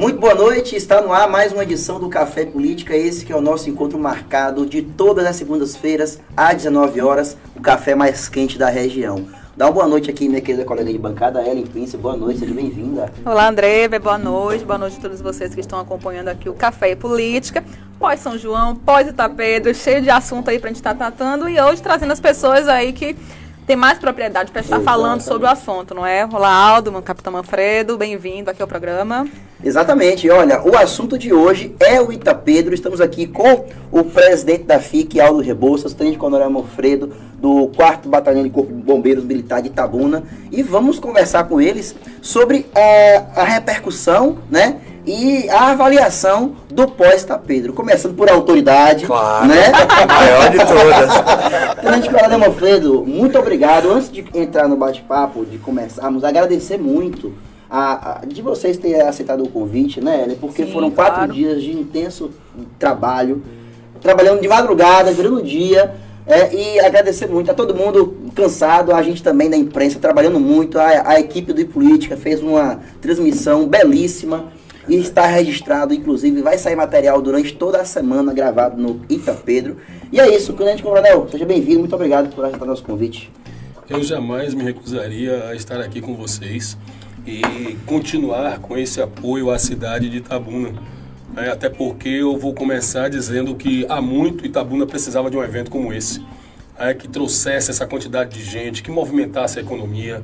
Muito boa noite, está no ar mais uma edição do Café Política, esse que é o nosso encontro marcado de todas as segundas-feiras, às 19 horas, o café mais quente da região. Dá uma boa noite aqui, minha querida colega de bancada, Ellen Prince. Boa noite, seja bem-vinda. Olá, André. Boa noite. Boa noite a todos vocês que estão acompanhando aqui o Café Política. Pós São João, pós Itapedro, cheio de assunto aí pra gente estar tá tratando. E hoje trazendo as pessoas aí que tem mais propriedade para estar Exatamente. falando sobre o assunto, não é? Olá, Aldo, meu capitão Manfredo, bem-vindo aqui ao programa. Exatamente. Olha, o assunto de hoje é o Itapedro. Estamos aqui com o presidente da FIC, Aldo Rebouças, tenente coronel Manfredo, do 4 Batalhão de Corpo de Bombeiros Militar de Itabuna. E vamos conversar com eles sobre é, a repercussão, né? E a avaliação do pós-Pedro, começando por autoridade, claro, né? A maior de todas. Tenente Coronel Manfredo, muito obrigado. Antes de entrar no bate-papo, de começarmos, agradecer muito a, a, de vocês terem aceitado o convite, né, Porque Sim, foram quatro claro. dias de intenso trabalho, trabalhando de madrugada, virando dia. É, e agradecer muito a todo mundo cansado, a gente também da imprensa trabalhando muito, a, a equipe do Política fez uma transmissão belíssima e está registrado, inclusive vai sair material durante toda a semana gravado no Ita Pedro. E é isso, Tenente Coronel, seja bem-vindo, muito obrigado por aceitar nosso convite. Eu jamais me recusaria a estar aqui com vocês e continuar com esse apoio à cidade de Itabuna. É, até porque eu vou começar dizendo que há muito Itabuna precisava de um evento como esse, é, que trouxesse essa quantidade de gente, que movimentasse a economia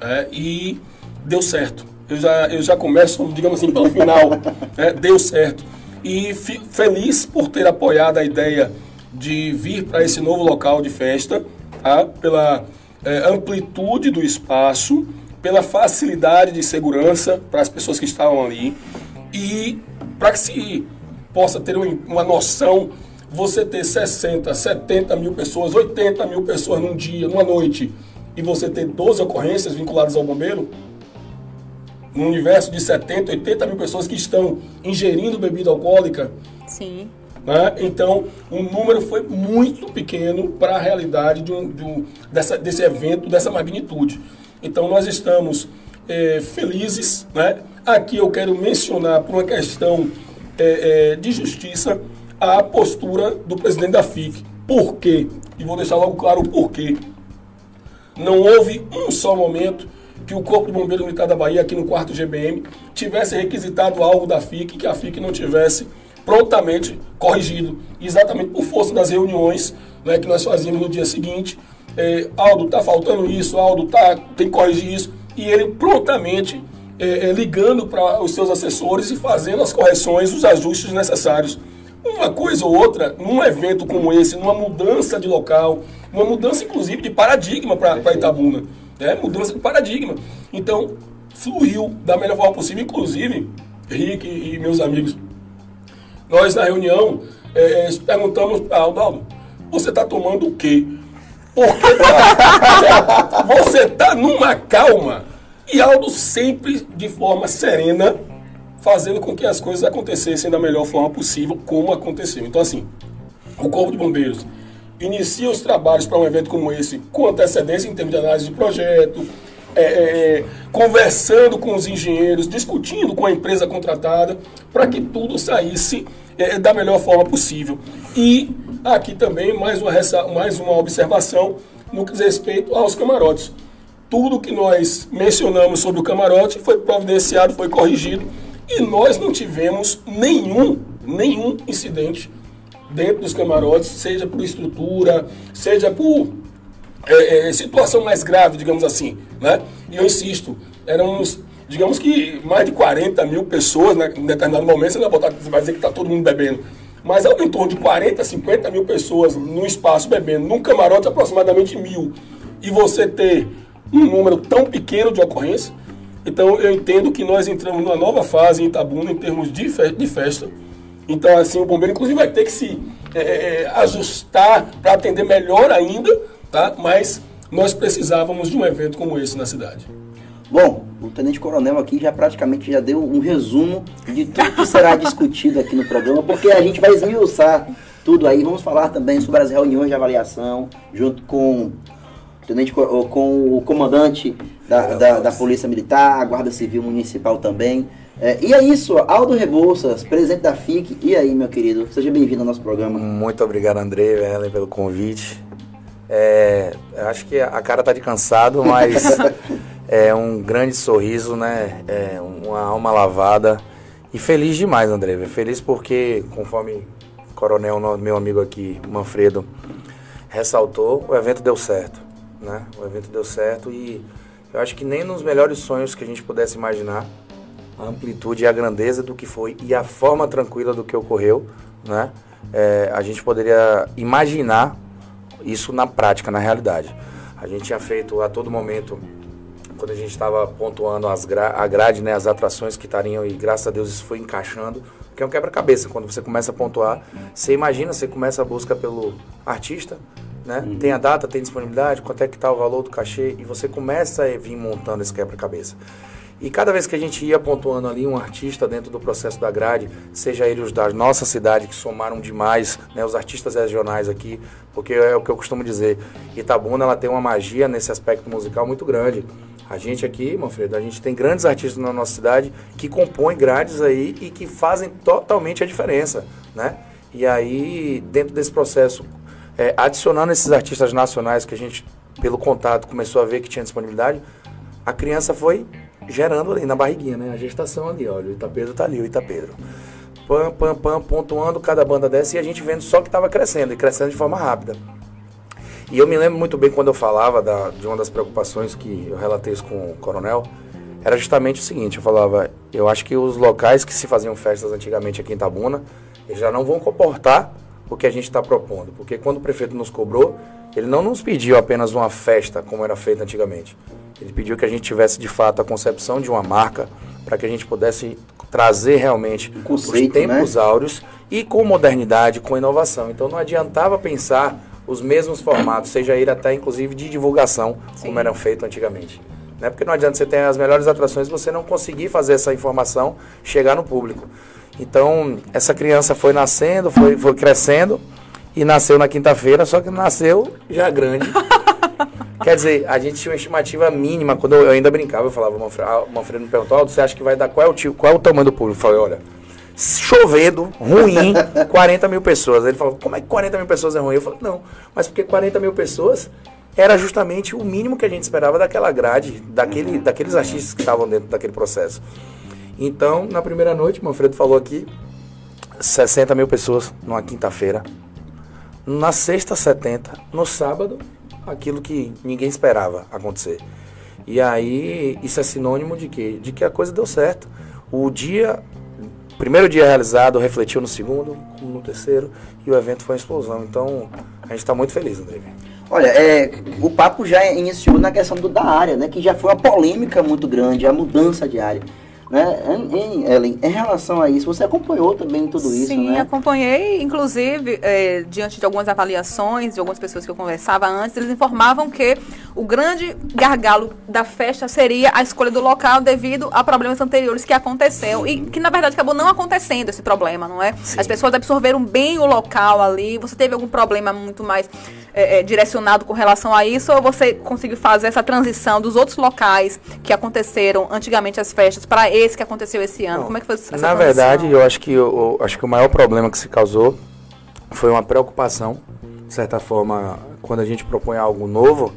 é, e deu certo eu já, eu já começo, digamos assim, pelo final. Né? Deu certo. E feliz por ter apoiado a ideia de vir para esse novo local de festa, tá? pela é, amplitude do espaço, pela facilidade de segurança para as pessoas que estavam ali e para que se possa ter uma noção, você ter 60, 70 mil pessoas, 80 mil pessoas num dia, numa noite, e você ter 12 ocorrências vinculadas ao bombeiro, no universo de 70, 80 mil pessoas que estão ingerindo bebida alcoólica. Sim. Né? Então, o número foi muito pequeno para a realidade de um, de um, dessa, desse evento, dessa magnitude. Então, nós estamos é, felizes. Né? Aqui eu quero mencionar, por uma questão é, é, de justiça, a postura do presidente da FIC. Por quê? E vou deixar logo claro o porquê. Não houve um só momento que o Corpo de Bombeiros Militar da Bahia, aqui no quarto GBM, tivesse requisitado algo da FIC que a FIC não tivesse prontamente corrigido, exatamente por força das reuniões né, que nós fazíamos no dia seguinte. É, Aldo, está faltando isso, Aldo, tá, tem que corrigir isso. E ele prontamente é, é, ligando para os seus assessores e fazendo as correções, os ajustes necessários. Uma coisa ou outra, num evento como esse, numa mudança de local, uma mudança inclusive de paradigma para Itabuna. É mudança de paradigma. Então, fluiu da melhor forma possível. Inclusive, Rick e meus amigos, nós na reunião é, é perguntamos para Aldo, você está tomando o quê? Porque tá, você está numa calma. E Aldo sempre de forma serena, fazendo com que as coisas acontecessem da melhor forma possível, como aconteceu. Então, assim, o Corpo de Bombeiros inicia os trabalhos para um evento como esse com antecedência em termos de análise de projeto, é, é, é, conversando com os engenheiros, discutindo com a empresa contratada, para que tudo saísse é, da melhor forma possível. E aqui também mais uma, mais uma observação no que diz respeito aos camarotes. Tudo que nós mencionamos sobre o camarote foi providenciado, foi corrigido, e nós não tivemos nenhum, nenhum incidente dentro dos camarotes, seja por estrutura, seja por é, é, situação mais grave, digamos assim. Né? E eu insisto, éramos, digamos que mais de 40 mil pessoas, né, em determinado momento, você não vai, botar, você vai dizer que está todo mundo bebendo. Mas algo em torno de 40, 50 mil pessoas no espaço bebendo, num camarote aproximadamente mil. E você ter um número tão pequeno de ocorrência, então eu entendo que nós entramos numa nova fase em Itabuna em termos de, fe de festa então, assim, o bombeiro, inclusive, vai ter que se é, é, é ajustar para atender melhor ainda, tá? Mas nós precisávamos de um evento como esse na cidade. Bom, o Tenente Coronel aqui já praticamente já deu um resumo de tudo que será discutido aqui no programa, porque a gente vai esmiuçar tudo aí. Vamos falar também sobre as reuniões de avaliação, junto com o, tenente, com o comandante da, da, da Polícia Militar, a Guarda Civil Municipal também É, e é isso, Aldo Rebouças, presidente da FIC. E aí, meu querido, seja bem-vindo ao nosso programa. Muito obrigado, André, Ellen, pelo convite. É, acho que a cara tá de cansado, mas é um grande sorriso, né? É uma alma lavada. E feliz demais, André. Feliz porque, conforme o coronel, meu amigo aqui, Manfredo, ressaltou, o evento deu certo. Né? O evento deu certo e eu acho que nem nos melhores sonhos que a gente pudesse imaginar, a amplitude e a grandeza do que foi e a forma tranquila do que ocorreu, né? É, a gente poderia imaginar isso na prática, na realidade. A gente tinha feito a todo momento, quando a gente estava pontuando as gra a grade, né, as atrações que estariam, e graças a Deus isso foi encaixando, que é um quebra-cabeça. Quando você começa a pontuar, você imagina, você começa a busca pelo artista, né? Uhum. Tem a data, tem disponibilidade, quanto é que está o valor do cachê, e você começa a vir montando esse quebra-cabeça. E cada vez que a gente ia pontuando ali um artista dentro do processo da grade, seja ele os da nossa cidade, que somaram demais, né, os artistas regionais aqui, porque é o que eu costumo dizer, Itabuna ela tem uma magia nesse aspecto musical muito grande. A gente aqui, Manfredo, a gente tem grandes artistas na nossa cidade que compõem grades aí e que fazem totalmente a diferença, né? E aí, dentro desse processo, é, adicionando esses artistas nacionais que a gente, pelo contato, começou a ver que tinha disponibilidade, a criança foi gerando ali na barriguinha, né? A gestação ali, olha, o Itapedro tá ali, o Itapedro. Pam, pam, pam, pontuando cada banda dessa e a gente vendo só que estava crescendo e crescendo de forma rápida. E eu me lembro muito bem quando eu falava da, de uma das preocupações que eu relatei isso com o coronel, era justamente o seguinte, eu falava, eu acho que os locais que se faziam festas antigamente aqui em Tabuna, eles já não vão comportar o que a gente está propondo. Porque quando o prefeito nos cobrou, ele não nos pediu apenas uma festa como era feita antigamente. Ele pediu que a gente tivesse de fato a concepção de uma marca para que a gente pudesse trazer realmente Conceito, os tempos né? áureos e com modernidade, com inovação. Então não adiantava pensar os mesmos formatos, seja ele até inclusive de divulgação, Sim. como eram feitos antigamente. Né? Porque não adianta você ter as melhores atrações e você não conseguir fazer essa informação chegar no público. Então, essa criança foi nascendo, foi, foi crescendo e nasceu na quinta-feira, só que nasceu já grande. Quer dizer, a gente tinha uma estimativa mínima. Quando eu ainda brincava, eu falava, o Manfredo, me perguntou, você acha que vai dar qual é o, tio, qual é o tamanho do público? Eu falei, olha, chovendo, ruim, 40 mil pessoas. Ele falou, como é que 40 mil pessoas é ruim? Eu falei, não, mas porque 40 mil pessoas era justamente o mínimo que a gente esperava daquela grade, daquele, daqueles artistas que estavam dentro daquele processo. Então, na primeira noite, Manfredo falou aqui, 60 mil pessoas numa quinta-feira. Na sexta, 70. No sábado, aquilo que ninguém esperava acontecer. E aí, isso é sinônimo de quê? De que a coisa deu certo. O dia, primeiro dia realizado, refletiu no segundo, no terceiro, e o evento foi uma explosão. Então, a gente está muito feliz, André. Olha, é, o papo já iniciou na questão do, da área, né? Que já foi uma polêmica muito grande, a mudança de área. Né? Em, Ellen, em relação a isso, você acompanhou também tudo isso, Sim, né? acompanhei, inclusive, é, diante de algumas avaliações de algumas pessoas que eu conversava antes, eles informavam que o grande gargalo da festa seria a escolha do local devido a problemas anteriores que aconteceu e que, na verdade, acabou não acontecendo esse problema, não é? Sim. As pessoas absorveram bem o local ali, você teve algum problema muito mais é, é, direcionado com relação a isso ou você conseguiu fazer essa transição dos outros locais que aconteceram antigamente as festas para esse que aconteceu esse ano? Não, Como é que foi essa Na verdade, eu acho que eu, eu, acho que o maior problema que se causou foi uma preocupação, de certa forma, quando a gente propõe algo novo,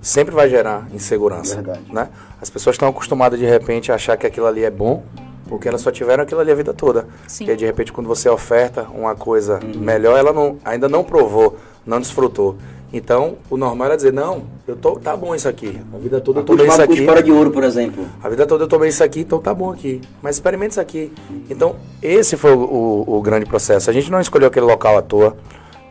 sempre vai gerar insegurança, verdade. né? As pessoas estão acostumadas de repente a achar que aquilo ali é bom, porque elas só tiveram aquilo ali a vida toda. Sim. E de repente quando você oferta uma coisa uhum. melhor, ela não, ainda não provou, não desfrutou. Então, o normal era dizer, não, eu tô, tá bom isso aqui. A vida toda eu tomei isso aqui. Fora de ouro, por exemplo. A vida toda eu tomei isso aqui, então tá bom aqui. Mas experimente isso aqui. Então, esse foi o, o, o grande processo. A gente não escolheu aquele local à toa.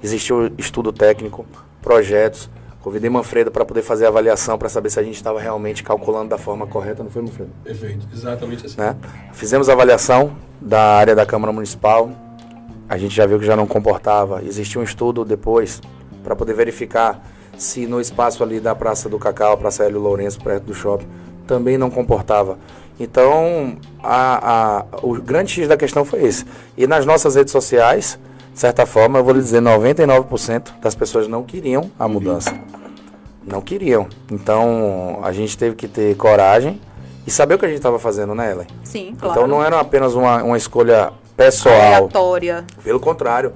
Existiu estudo técnico, projetos. Convidei Manfredo para poder fazer a avaliação para saber se a gente estava realmente calculando da forma correta, não foi, Manfredo? Perfeito, exatamente assim. Né? Fizemos a avaliação da área da Câmara Municipal. A gente já viu que já não comportava. Existiu um estudo depois para poder verificar se no espaço ali da Praça do Cacau, Praça Hélio Lourenço, perto do shopping, também não comportava. Então, a, a, o grande X da questão foi esse. E nas nossas redes sociais, de certa forma, eu vou lhe dizer, 99% das pessoas não queriam a mudança. Não queriam. Então, a gente teve que ter coragem e saber o que a gente estava fazendo, né, Ellen? Sim, claro. Então não era apenas uma, uma escolha pessoal. Aleatória. Pelo contrário,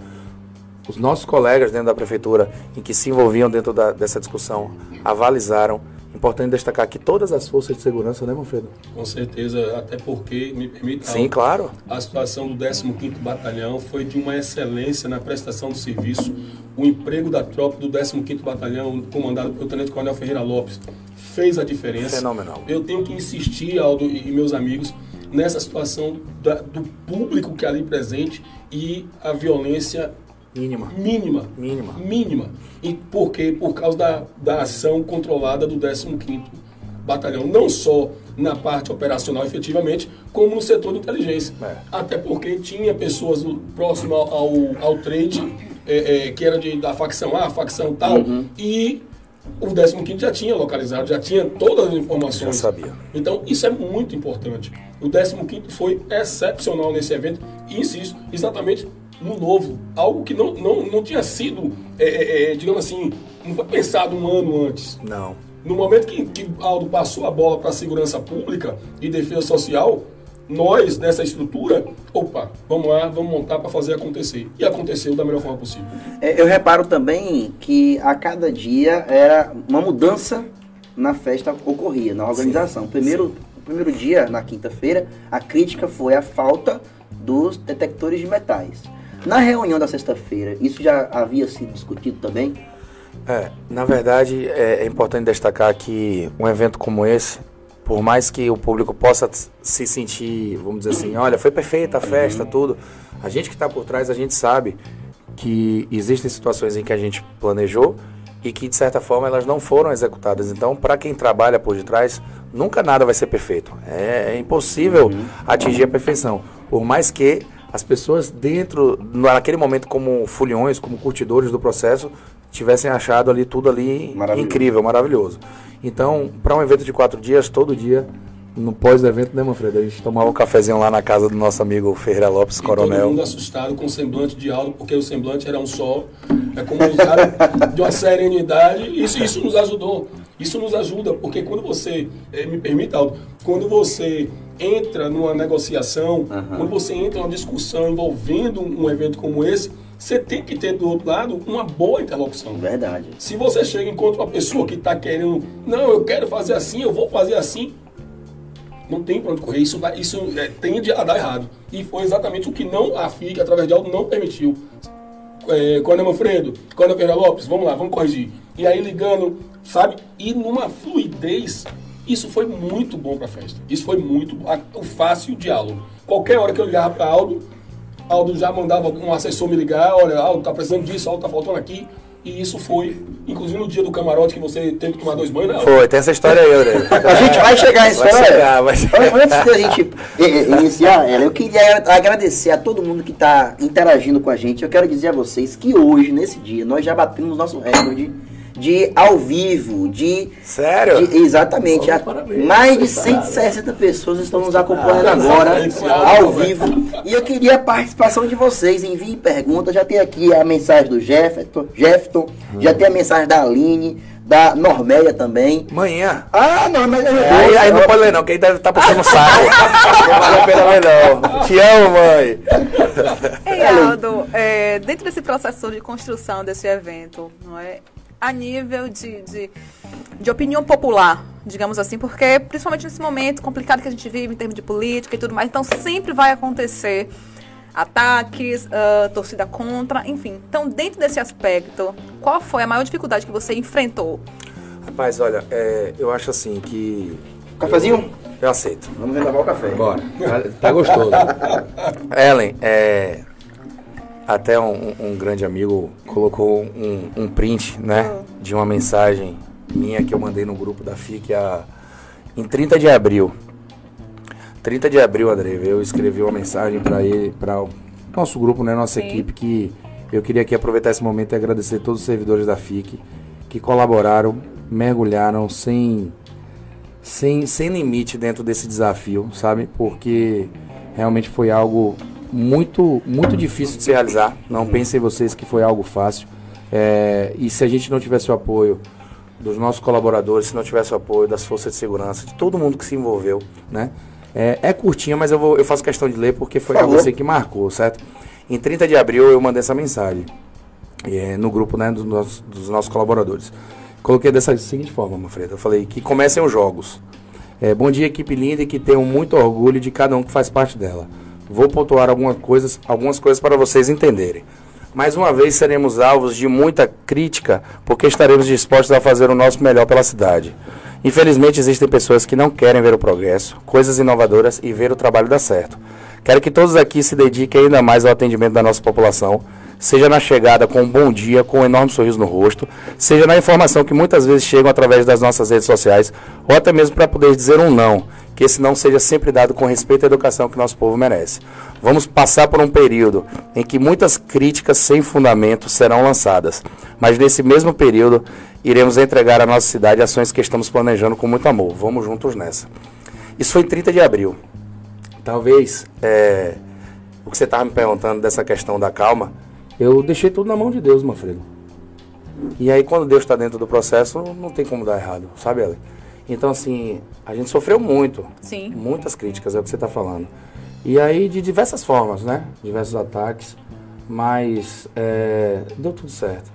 os nossos colegas dentro da prefeitura, em que se envolviam dentro da, dessa discussão, avalizaram. Importante destacar que todas as forças de segurança, né, Manfredo? Com certeza, até porque, me permita, Sim, claro. a situação do 15º Batalhão foi de uma excelência na prestação do serviço. O emprego da tropa do 15º Batalhão, comandado pelo Tenente Coronel Ferreira Lopes, fez a diferença. Fenomenal. Eu tenho que insistir, Aldo e meus amigos, nessa situação da, do público que é ali presente e a violência Mínima. mínima. Mínima. Mínima. E por quê? Por causa da, da ação controlada do 15º Batalhão. Não só na parte operacional, efetivamente, como no setor de inteligência. É. Até porque tinha pessoas próximas ao, ao trade, é, é, que era de, da facção A, facção tal, e o 15º já tinha localizado, já tinha todas as informações. Já sabia. Então, isso é muito importante. O 15º foi excepcional nesse evento e, insisto, exatamente no novo. Algo que não, não, não tinha sido, é, é, é, digamos assim, não foi pensado um ano antes. Não. No momento que, que Aldo passou a bola para a segurança pública e defesa social, nós, nessa estrutura, opa, vamos lá, vamos montar para fazer acontecer. E aconteceu da melhor forma possível. É, Eu reparo também que a cada dia era uma mudança na festa ocorria, na organização. Primeiro, o primeiro dia, na quinta-feira, a crítica foi a falta dos detectores de metais. Na reunião da sexta-feira, isso já havia sido discutido também? É, na verdade, é, é importante destacar que um evento como esse, por mais que o público possa se sentir, vamos dizer assim, olha, foi perfeita a festa, tudo, a gente que está por trás, a gente sabe que existem situações em que a gente planejou e que, de certa forma, elas não foram executadas. Então, para quem trabalha por detrás, nunca nada vai ser perfeito. É, é impossível atingir a perfeição. Por mais que as pessoas dentro, naquele momento, como fulhões, como curtidores do processo, tivessem achado ali tudo ali Maravilhoso. incrível, maravilhoso. Então, para um evento de quatro dias, todo dia, no pós-evento, né, Manfredo? A gente tomava um cafezinho lá na casa do nosso amigo Ferreira Lopes, E coronel. todo mundo assustado com o semblante de Aldo, porque o semblante era um só. É como um cara de uma serenidade. Isso, isso nos ajudou. Isso nos ajuda, porque quando você, eh, me permita, Aldo, quando você entra numa negociação, quando você entra numa discussão envolvendo um evento como esse, você tem que ter do outro lado uma boa interlocução. Verdade. Se você chega e encontra uma pessoa que está querendo, não, eu quero fazer assim, eu vou fazer assim, não tem para onde correr. Isso, vai, isso é, tende a dar errado. E foi exatamente o que não a FIC, através de algo, não permitiu. É, Coronel Manfredo, Coronel Ferreira Lopes, vamos lá, vamos corrigir. E aí ligando, sabe? E numa fluidez, isso foi muito bom para a festa. Isso foi muito a- o fácil diálogo. Qualquer hora que eu ligava para Aldo, Aldo já mandava um assessor me ligar, olha, Aldo tá precisando disso, Aldo tá faltando aqui. E isso foi, inclusive no dia do camarote que você teve que tomar dois banhos, né? Aldo? Foi, tem essa história aí, Aurélio. A gente vai chegar Vai olha. chegar, vai chegar. Antes da gente iniciar, ela, eu queria agradecer a todo mundo que está interagindo com a gente. Eu quero dizer a vocês que hoje, nesse dia, nós já batemos nosso recorde de ao vivo, de. Sério? de- exatamente. Oh, parabéns, mais de você sabe. 160 pessoas estão nos acompanhando Ah, agora, ao áudio, vivo. E eu queria a participação de vocês. Enviem perguntas. Já tem aqui a mensagem do Jefferson, Jefferson já tem a mensagem da Aline, da Normélia também. Manhã. Ah, Normélia Aí, aí não pode ler não, que aí deve estar puxando saco. Não vale a pena ler não. Te amo, mãe. Ei, Aldo, é, dentro desse processo de construção desse evento, não é? A nível de, de, de opinião popular, digamos assim, porque principalmente nesse momento complicado que a gente vive em termos de política e tudo mais, então sempre vai acontecer ataques, ah, torcida contra, enfim. Então, dentro desse aspecto, qual foi a maior dificuldade que você enfrentou? Rapaz, olha, é, eu acho assim que. Cafezinho? Eu aceito. Vamos renovar o café. Bora. Tá, tá gostoso. Ellen, é, até um, um grande amigo colocou um, um print, né, de uma mensagem minha que eu mandei no grupo da FIC a, em 30 de abril. 30 de abril, André, eu escrevi uma mensagem para ele, para o nosso grupo, né, nossa Sim. equipe, que eu queria aqui aproveitar esse momento e agradecer todos os servidores da FIC que colaboraram, mergulharam sem sem, sem limite dentro desse desafio, sabe? Porque realmente foi algo muito, muito difícil de se realizar. Não pensem vocês que foi algo fácil. É, e se a gente não tivesse o apoio dos nossos colaboradores, se não tivesse o apoio das forças de segurança, de todo mundo que se envolveu, né? É, é curtinha, mas eu, vou, eu faço questão de ler porque foi a você que marcou, certo? Em 30 de abril eu mandei essa mensagem é, no grupo né, dos, nossos, dos nossos colaboradores. Coloquei dessa seguinte forma, Manfredo. Eu falei que comecem os jogos. É, bom dia, equipe linda, e que tenham muito orgulho de cada um que faz parte dela. Vou pontuar algumas coisas, algumas coisas para vocês entenderem. Mais uma vez seremos alvos de muita crítica, porque estaremos dispostos a fazer o nosso melhor pela cidade. Infelizmente, existem pessoas que não querem ver o progresso, coisas inovadoras e ver o trabalho dar certo. Quero que todos aqui se dediquem ainda mais ao atendimento da nossa população, seja na chegada com um bom dia, com um enorme sorriso no rosto, seja na informação que muitas vezes chegam através das nossas redes sociais, ou até mesmo para poder dizer um não, que esse não seja sempre dado com respeito à educação que nosso povo merece. Vamos passar por um período em que muitas críticas sem fundamento serão lançadas, mas nesse mesmo período iremos entregar à nossa cidade ações que estamos planejando com muito amor. Vamos juntos nessa. Isso foi 30 de abril. Talvez é, o que você estava me perguntando dessa questão da calma, eu deixei tudo na mão de Deus, Manfredo. E aí, quando Deus está dentro do processo, não tem como dar errado, sabe, Ellen? Então, assim, a gente sofreu muito. Sim. Muitas críticas, é o que você está falando. E aí, de diversas formas, né? Diversos ataques. Mas é, deu tudo certo.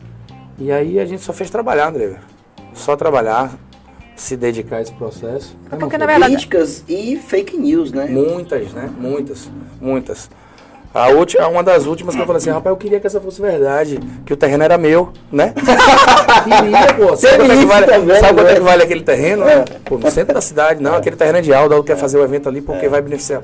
E aí, a gente só fez trabalhar, André. Só trabalhar, se dedicar a esse processo. É porque, na verdade... Críticas e fake news, né? Muitas, né? Muitas, muitas. A última, uma das últimas que eu falei assim, rapaz, eu queria que essa fosse verdade, que o terreno era meu, né? queria, pô. Sabe quanto é que vale, também, sabe quanto é que vale aquele terreno? É. Pô, no centro da cidade, não, aquele terreno é de Aldo, quer fazer o evento ali porque é. vai beneficiar.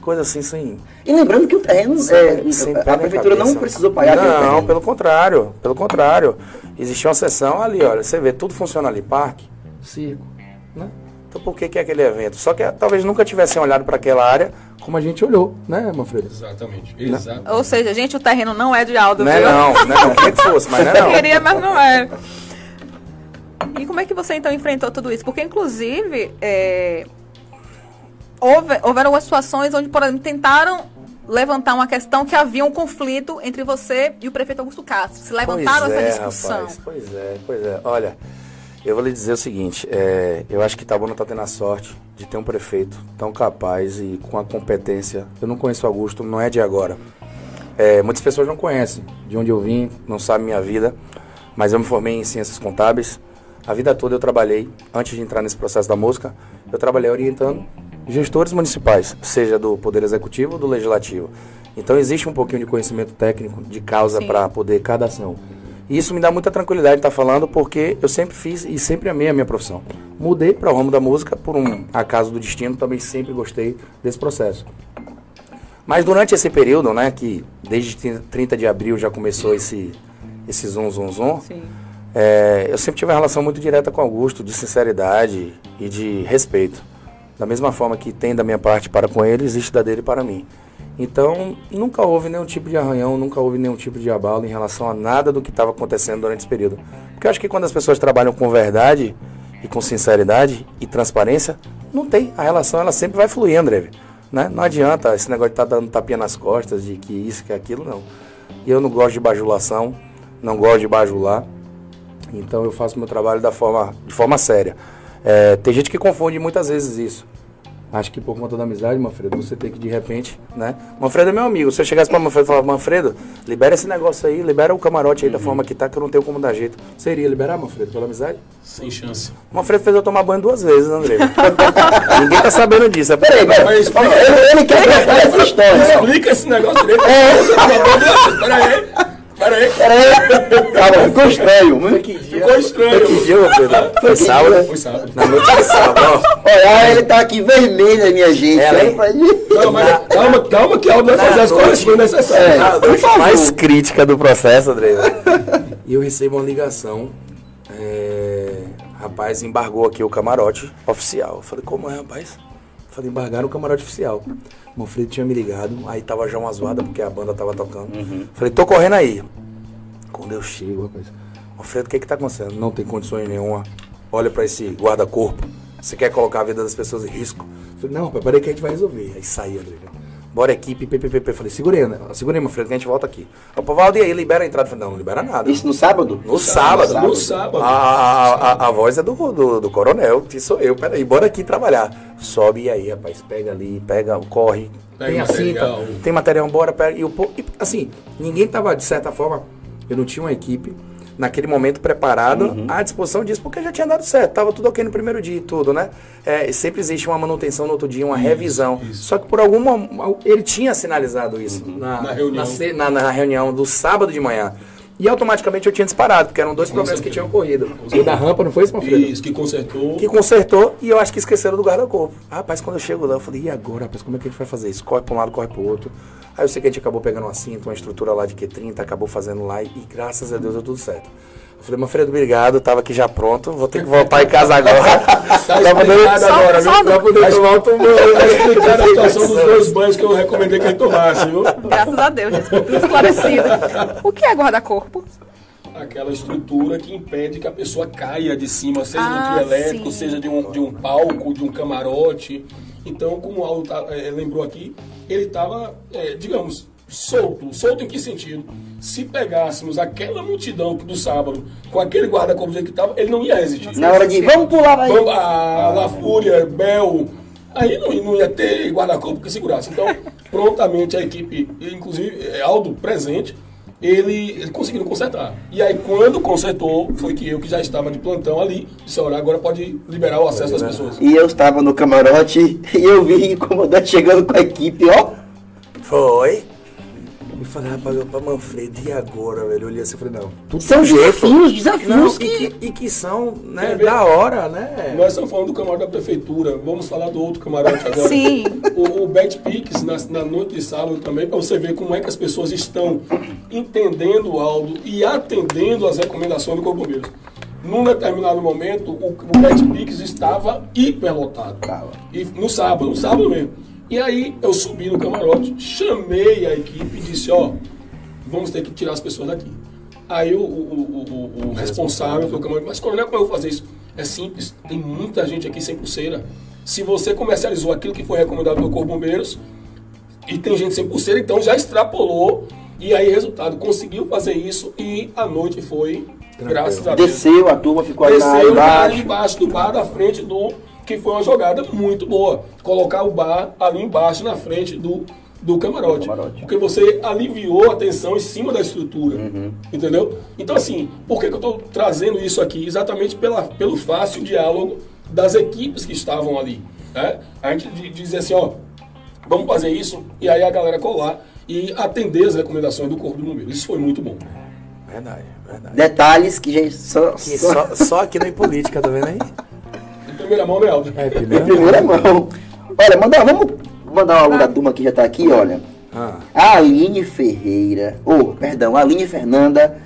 Coisa assim, sem. E lembrando que o terreno, é, sem a prefeitura não precisou pagar Não, pelo contrário, pelo contrário. Existia uma sessão ali, olha, você vê, tudo funciona ali, parque, circo, né? Então por que, que é aquele evento? Só que talvez nunca tivessem olhado para aquela área como a gente olhou, né, Manfredo? Exatamente, né? exatamente. Ou seja, gente, o terreno não é de Aldo, não é? Não, não, não, quem que fosse, mas não é não. Eu queria, mas não é. E como é que você então enfrentou tudo isso? Porque, inclusive, é, houve, houveram algumas situações onde, por exemplo, tentaram levantar uma questão que havia um conflito entre você e o prefeito Augusto Castro. Se levantaram pois essa é, discussão. Rapaz, pois é, pois é. Olha, eu vou lhe dizer o seguinte, é, eu acho que Itabuna está tendo a sorte de ter um prefeito tão capaz e com a competência. Eu não conheço Augusto, não é de agora. É, muitas pessoas não conhecem de onde eu vim, não sabem minha vida, mas eu me formei em ciências contábeis. A vida toda eu trabalhei, antes de entrar nesse processo da música, eu trabalhei orientando gestores municipais, seja do Poder Executivo ou do Legislativo. Então existe um pouquinho de conhecimento técnico de causa para poder cada ação. E isso me dá muita tranquilidade de estar falando, porque eu sempre fiz e sempre amei a minha profissão. Mudei para o ramo da música por um acaso do destino, também sempre gostei desse processo. Mas durante esse período, né, que desde 30 de abril já começou esse, esse zoom, zoom, zoom, é, eu sempre tive uma relação muito direta com Augusto, de sinceridade e de respeito. Da mesma forma que tem da minha parte para com ele, existe da dele para mim. Então, nunca houve nenhum tipo de arranhão, nunca houve nenhum tipo de abalo em relação a nada do que estava acontecendo durante esse período. Porque eu acho que quando as pessoas trabalham com verdade e com sinceridade e transparência, não tem. A relação ela sempre vai fluir, André. Né? Não adianta esse negócio de estar tá dando tapinha nas costas, de que isso, que aquilo, não. E eu não gosto de bajulação, não gosto de bajular. Então eu faço meu trabalho da forma, de forma séria. É, tem gente que confunde muitas vezes isso. Acho que por conta da amizade, Manfredo, você tem que de repente, né? Manfredo é meu amigo. Se eu chegasse para Manfredo e falar, Manfredo, libera esse negócio aí, libera o camarote aí uhum. da forma que tá, que eu não tenho como dar jeito. Seria liberar, Manfredo, pela amizade? Sem chance. Manfredo fez eu tomar banho duas vezes, André. Ninguém tá sabendo disso. É peraí, explica, ele, ele quer contar essa história. Explica esse negócio direito. É. Peraí. Peraí. Peraí. Calma, ficou estranho. Foi que dia? Ficou estranho. Foi que dia, meu filho? Foi sábado? Foi sábado. Na noite de sábado, Olha, ele tá aqui vermelho, minha gente. É, Não, mas calma, calma que a vai fazer as coisas que for necessário. É, mais crítica do processo, André. E eu recebo uma ligação. É, rapaz, embargou aqui o camarote oficial. Eu falei, como é, rapaz? Falei, embargaram o camarote oficial. Manfredo tinha me ligado, aí tava já uma zoada porque a banda tava tocando. Uhum. Falei, tô correndo aí. Quando eu chego, rapaz, Manfredo, o que que tá acontecendo? Não tem condições nenhuma. Olha para esse guarda-corpo. Você quer colocar a vida das pessoas em risco? Falei, não, rapaz, peraí que a gente vai resolver. Aí saí, André. Bora equipe, ppp. Falei, segurei, né? Segurei, meu filho, que a gente volta aqui. O Valdir aí, libera a entrada. Falei, não, não libera nada. Isso no sábado? No sábado. No sábado. A, a, a, a voz é do, do, do coronel, que sou eu. Peraí, bora aqui trabalhar. Sobe e aí, rapaz, pega ali, pega, corre. Pega tem a material. cinta, tem material, bora, pega. E, o, e, assim, ninguém tava, de certa forma, eu não tinha uma equipe naquele momento preparado Uhum. à disposição disso, porque já tinha dado certo, tava tudo ok no primeiro dia e tudo, né? É, sempre existe uma manutenção no outro dia, uma revisão. isso. Só que por alguma. Ele tinha sinalizado isso na, Na reunião. na na, na reunião do sábado de manhã. E automaticamente eu tinha disparado, porque eram dois problemas que tinham ocorrido. O da rampa, não foi isso, Manfredo? Isso, que consertou. Que consertou e eu acho que esqueceram do guarda-corpo. Rapaz, quando eu chego lá, eu falei, e agora, rapaz, como é que a gente vai fazer isso? Corre pra um lado, corre pro outro. Aí eu sei que a gente acabou pegando uma cinta, uma estrutura lá de Q30, acabou fazendo lá e, e graças a Deus deu tudo certo. Eu falei, Manfredo, obrigado, tava aqui já pronto, vou ter que voltar em casa agora. Tá pra poder, explicado agora, viu? pra poder tomar outro banho. Tá explicada a situação dos dois banhos que eu recomendei que ele tomasse, viu? Graças a Deus, esclarecido. O que é guarda-corpo? Aquela estrutura que impede que a pessoa caia de cima, seja de um Ah, trio elétrico, sim. seja de um, de um palco, de um camarote. Então, como o Aldo tá- eh, lembrou aqui, ele estava, digamos, solto. Solto em que sentido? Se pegássemos aquela multidão do sábado com aquele guarda-corpo que estava, ele não ia resistir. Na hora de vamos pular, vai. Vamos- A La Fúria, Bel, aí não, não ia ter guarda-corpo que segurasse. Então, prontamente a equipe, inclusive eh, Aldo presente, ele, ele conseguiu consertar. E aí, quando consertou, foi que eu que já estava de plantão ali, disse, olha, agora pode liberar o acesso das pessoas. E eu estava no camarote e eu vi o comandante chegando com a equipe, ó. Foi. E falei, rapaz, eu pra Manfredo, e agora, velho? Eu olhei assim e falei, não, tudo São desafios, desafios Não, que... e, que, e que são, né, É da hora, né? Nós estamos falando do camarote da prefeitura, vamos falar do outro camarote agora. Sim. O, o Bet Pix, na, na noite de sábado também, para você ver como é que as pessoas estão entendendo o Aldo e atendendo as recomendações do Corpo Bombeiro. Num determinado momento, o, o Bet Pix estava hiperlotado. Tava. E no sábado, no sábado mesmo. E aí eu subi no camarote, chamei a equipe e disse, ó, vamos ter que tirar as pessoas daqui. Aí o, o, o, o- o responsável pelo camarote, mas coronel, como eu vou fazer isso? É simples, tem muita gente aqui sem pulseira. Se você comercializou aquilo que foi recomendado pelo Corpo de Bombeiros, e tem gente sem pulseira, então já extrapolou. E aí, resultado, conseguiu fazer isso e a noite foi, graças a Deus. Desceu, a turma ficou ali lá Desceu lá embaixo. embaixo do bar da frente do. Que foi uma jogada muito boa. Colocar o bar ali embaixo, na frente do, do camarote. camarote. Porque você aliviou a tensão em cima da estrutura. Uhum. Entendeu? Então, assim, por que, que eu estou trazendo isso aqui? Exatamente pela, pelo fácil diálogo das equipes que estavam ali. Né? A gente di- dizer assim, ó, vamos fazer isso, e aí a galera colar e atender as recomendações do Corpo de Bombeiros. Isso foi muito bom. Verdade, verdade. Detalhes que gente só, Que só- só, só aqui não em política, tá vendo aí? Primeira mão, né, Aldo? É, em primeiro. primeira mão. Olha, mandar, vamos mandar uma da turma que já tá aqui, olha. Ah, A Aline Ferreira, ou, perdão, a Aline Fernanda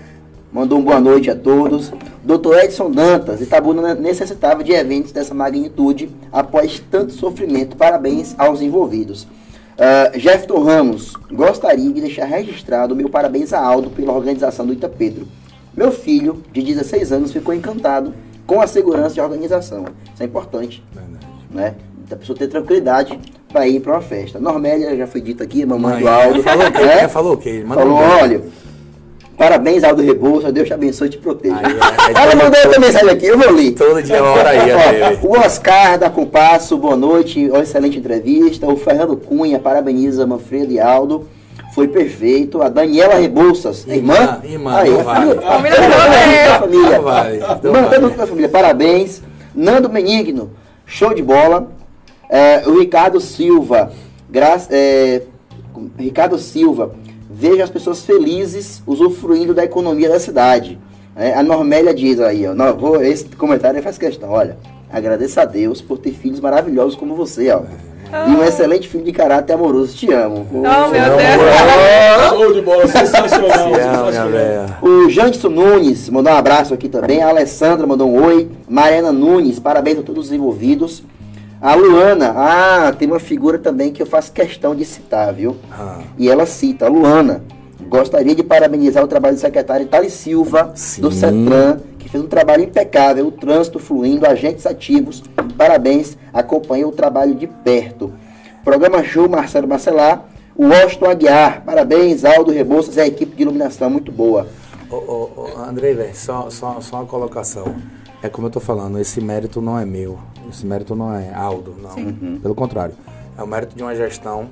mandou uma boa noite a todos. Dr. Edson Dantas, Itabuna necessitava de eventos dessa magnitude após tanto sofrimento. Parabéns aos envolvidos. Uh, Jefferson Ramos, gostaria de deixar registrado meu parabéns a Aldo pela organização do Itapedro. Meu filho, de 16 anos, ficou encantado com a segurança de organização. Isso é importante verdade. né? Da pessoa ter tranquilidade para ir para uma festa. Normélia, já foi dito aqui, mamãe do Aldo. falou o quê? É, falou o quê? Falou, olha, parabéns, Aldo Rebouça, Deus te abençoe e te proteja. Aí, é, é Ela mandou outra mensagem aqui, eu vou ler. Todo dia é uma hora aí, Ó, o Oscar da Compasso, boa noite, excelente entrevista. O Fernando Cunha, parabeniza Manfredo e Aldo. Foi perfeito. A Daniela Rebouças, Irmã, irmã. irmã, Aí, a família- Família a família. Não vale, não vale. da família, parabéns. Nando Benigno, show de bola. É, o Ricardo Silva, gra- é, Ricardo Silva, veja as pessoas felizes usufruindo da economia da cidade. É, a Normélia diz aí, ó, não, vou, esse comentário aí faz questão, olha, agradeço a Deus por ter filhos maravilhosos como você, ó. E um excelente filho de caráter amoroso, te amo. Oh, meu Não, Deus. Show de bola, sensacional. O Janderson Nunes mandou um abraço aqui também. A Alessandra mandou um oi. Mariana Nunes, parabéns a todos os envolvidos. A Luana, ah, tem uma figura também que eu faço questão de citar, viu? Ah, E ela cita, Luana, gostaria de parabenizar o trabalho do secretário Thales Silva, do Sim. CETRAN, que fez um trabalho impecável, o trânsito fluindo, agentes ativos. Parabéns, acompanhei o trabalho de perto. Programa Show Marcelo Marcelar, O Washington Aguiar, parabéns, Aldo Rebouças e a equipe de iluminação, muito boa. Ô, ô, ô, Andrei, velho, só, só, só uma colocação. É como eu tô falando, esse mérito não é meu. Esse mérito não é Aldo, não. Uhum. Pelo contrário. É o mérito de uma gestão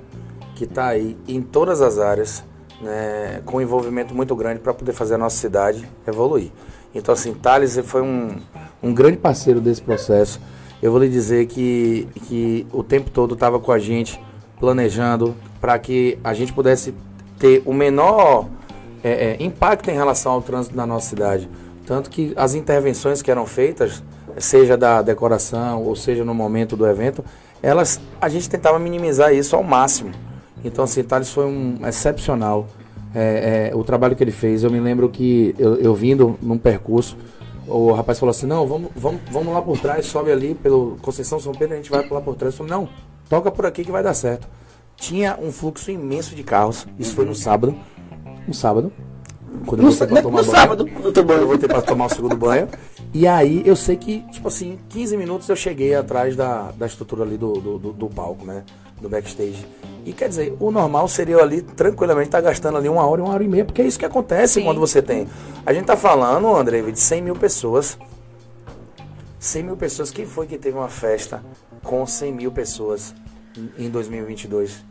que está aí em todas as áreas, né, com um envolvimento muito grande para poder fazer a nossa cidade evoluir. Então, assim, Thales foi um, um grande parceiro desse processo. Eu vou lhe dizer que, que o tempo todo estava com a gente, planejando para que a gente pudesse ter o menor é, é, impacto em relação ao trânsito na nossa cidade. Tanto que as intervenções que eram feitas, seja da decoração ou seja no momento do evento, elas a gente tentava minimizar isso ao máximo. Então, assim, Thales foi um excepcional. É, é, o trabalho que ele fez, eu me lembro que eu, eu vindo num percurso, o rapaz falou assim, não, vamos, vamos, vamos lá por trás, sobe ali pelo Conceição São Pedro, a gente vai lá por trás. Eu falei, não, toca por aqui que vai dar certo. Tinha um fluxo imenso de carros, isso foi no sábado, um sábado, quando eu No, voltei pra no, tomar no banho. sábado, no Eu banho. voltei para tomar o segundo banho. E aí eu sei que, tipo assim, 15 minutos eu cheguei atrás da, da estrutura ali do, do, do- do palco, né? Do backstage. E quer dizer, o normal seria eu ali tranquilamente estar gastando ali uma hora, uma hora e meia, porque é isso que acontece Sim. quando você tem. A gente tá falando, André, de 100 mil pessoas. 100 mil pessoas. Quem foi que teve uma festa com 100 mil pessoas em- em 2022?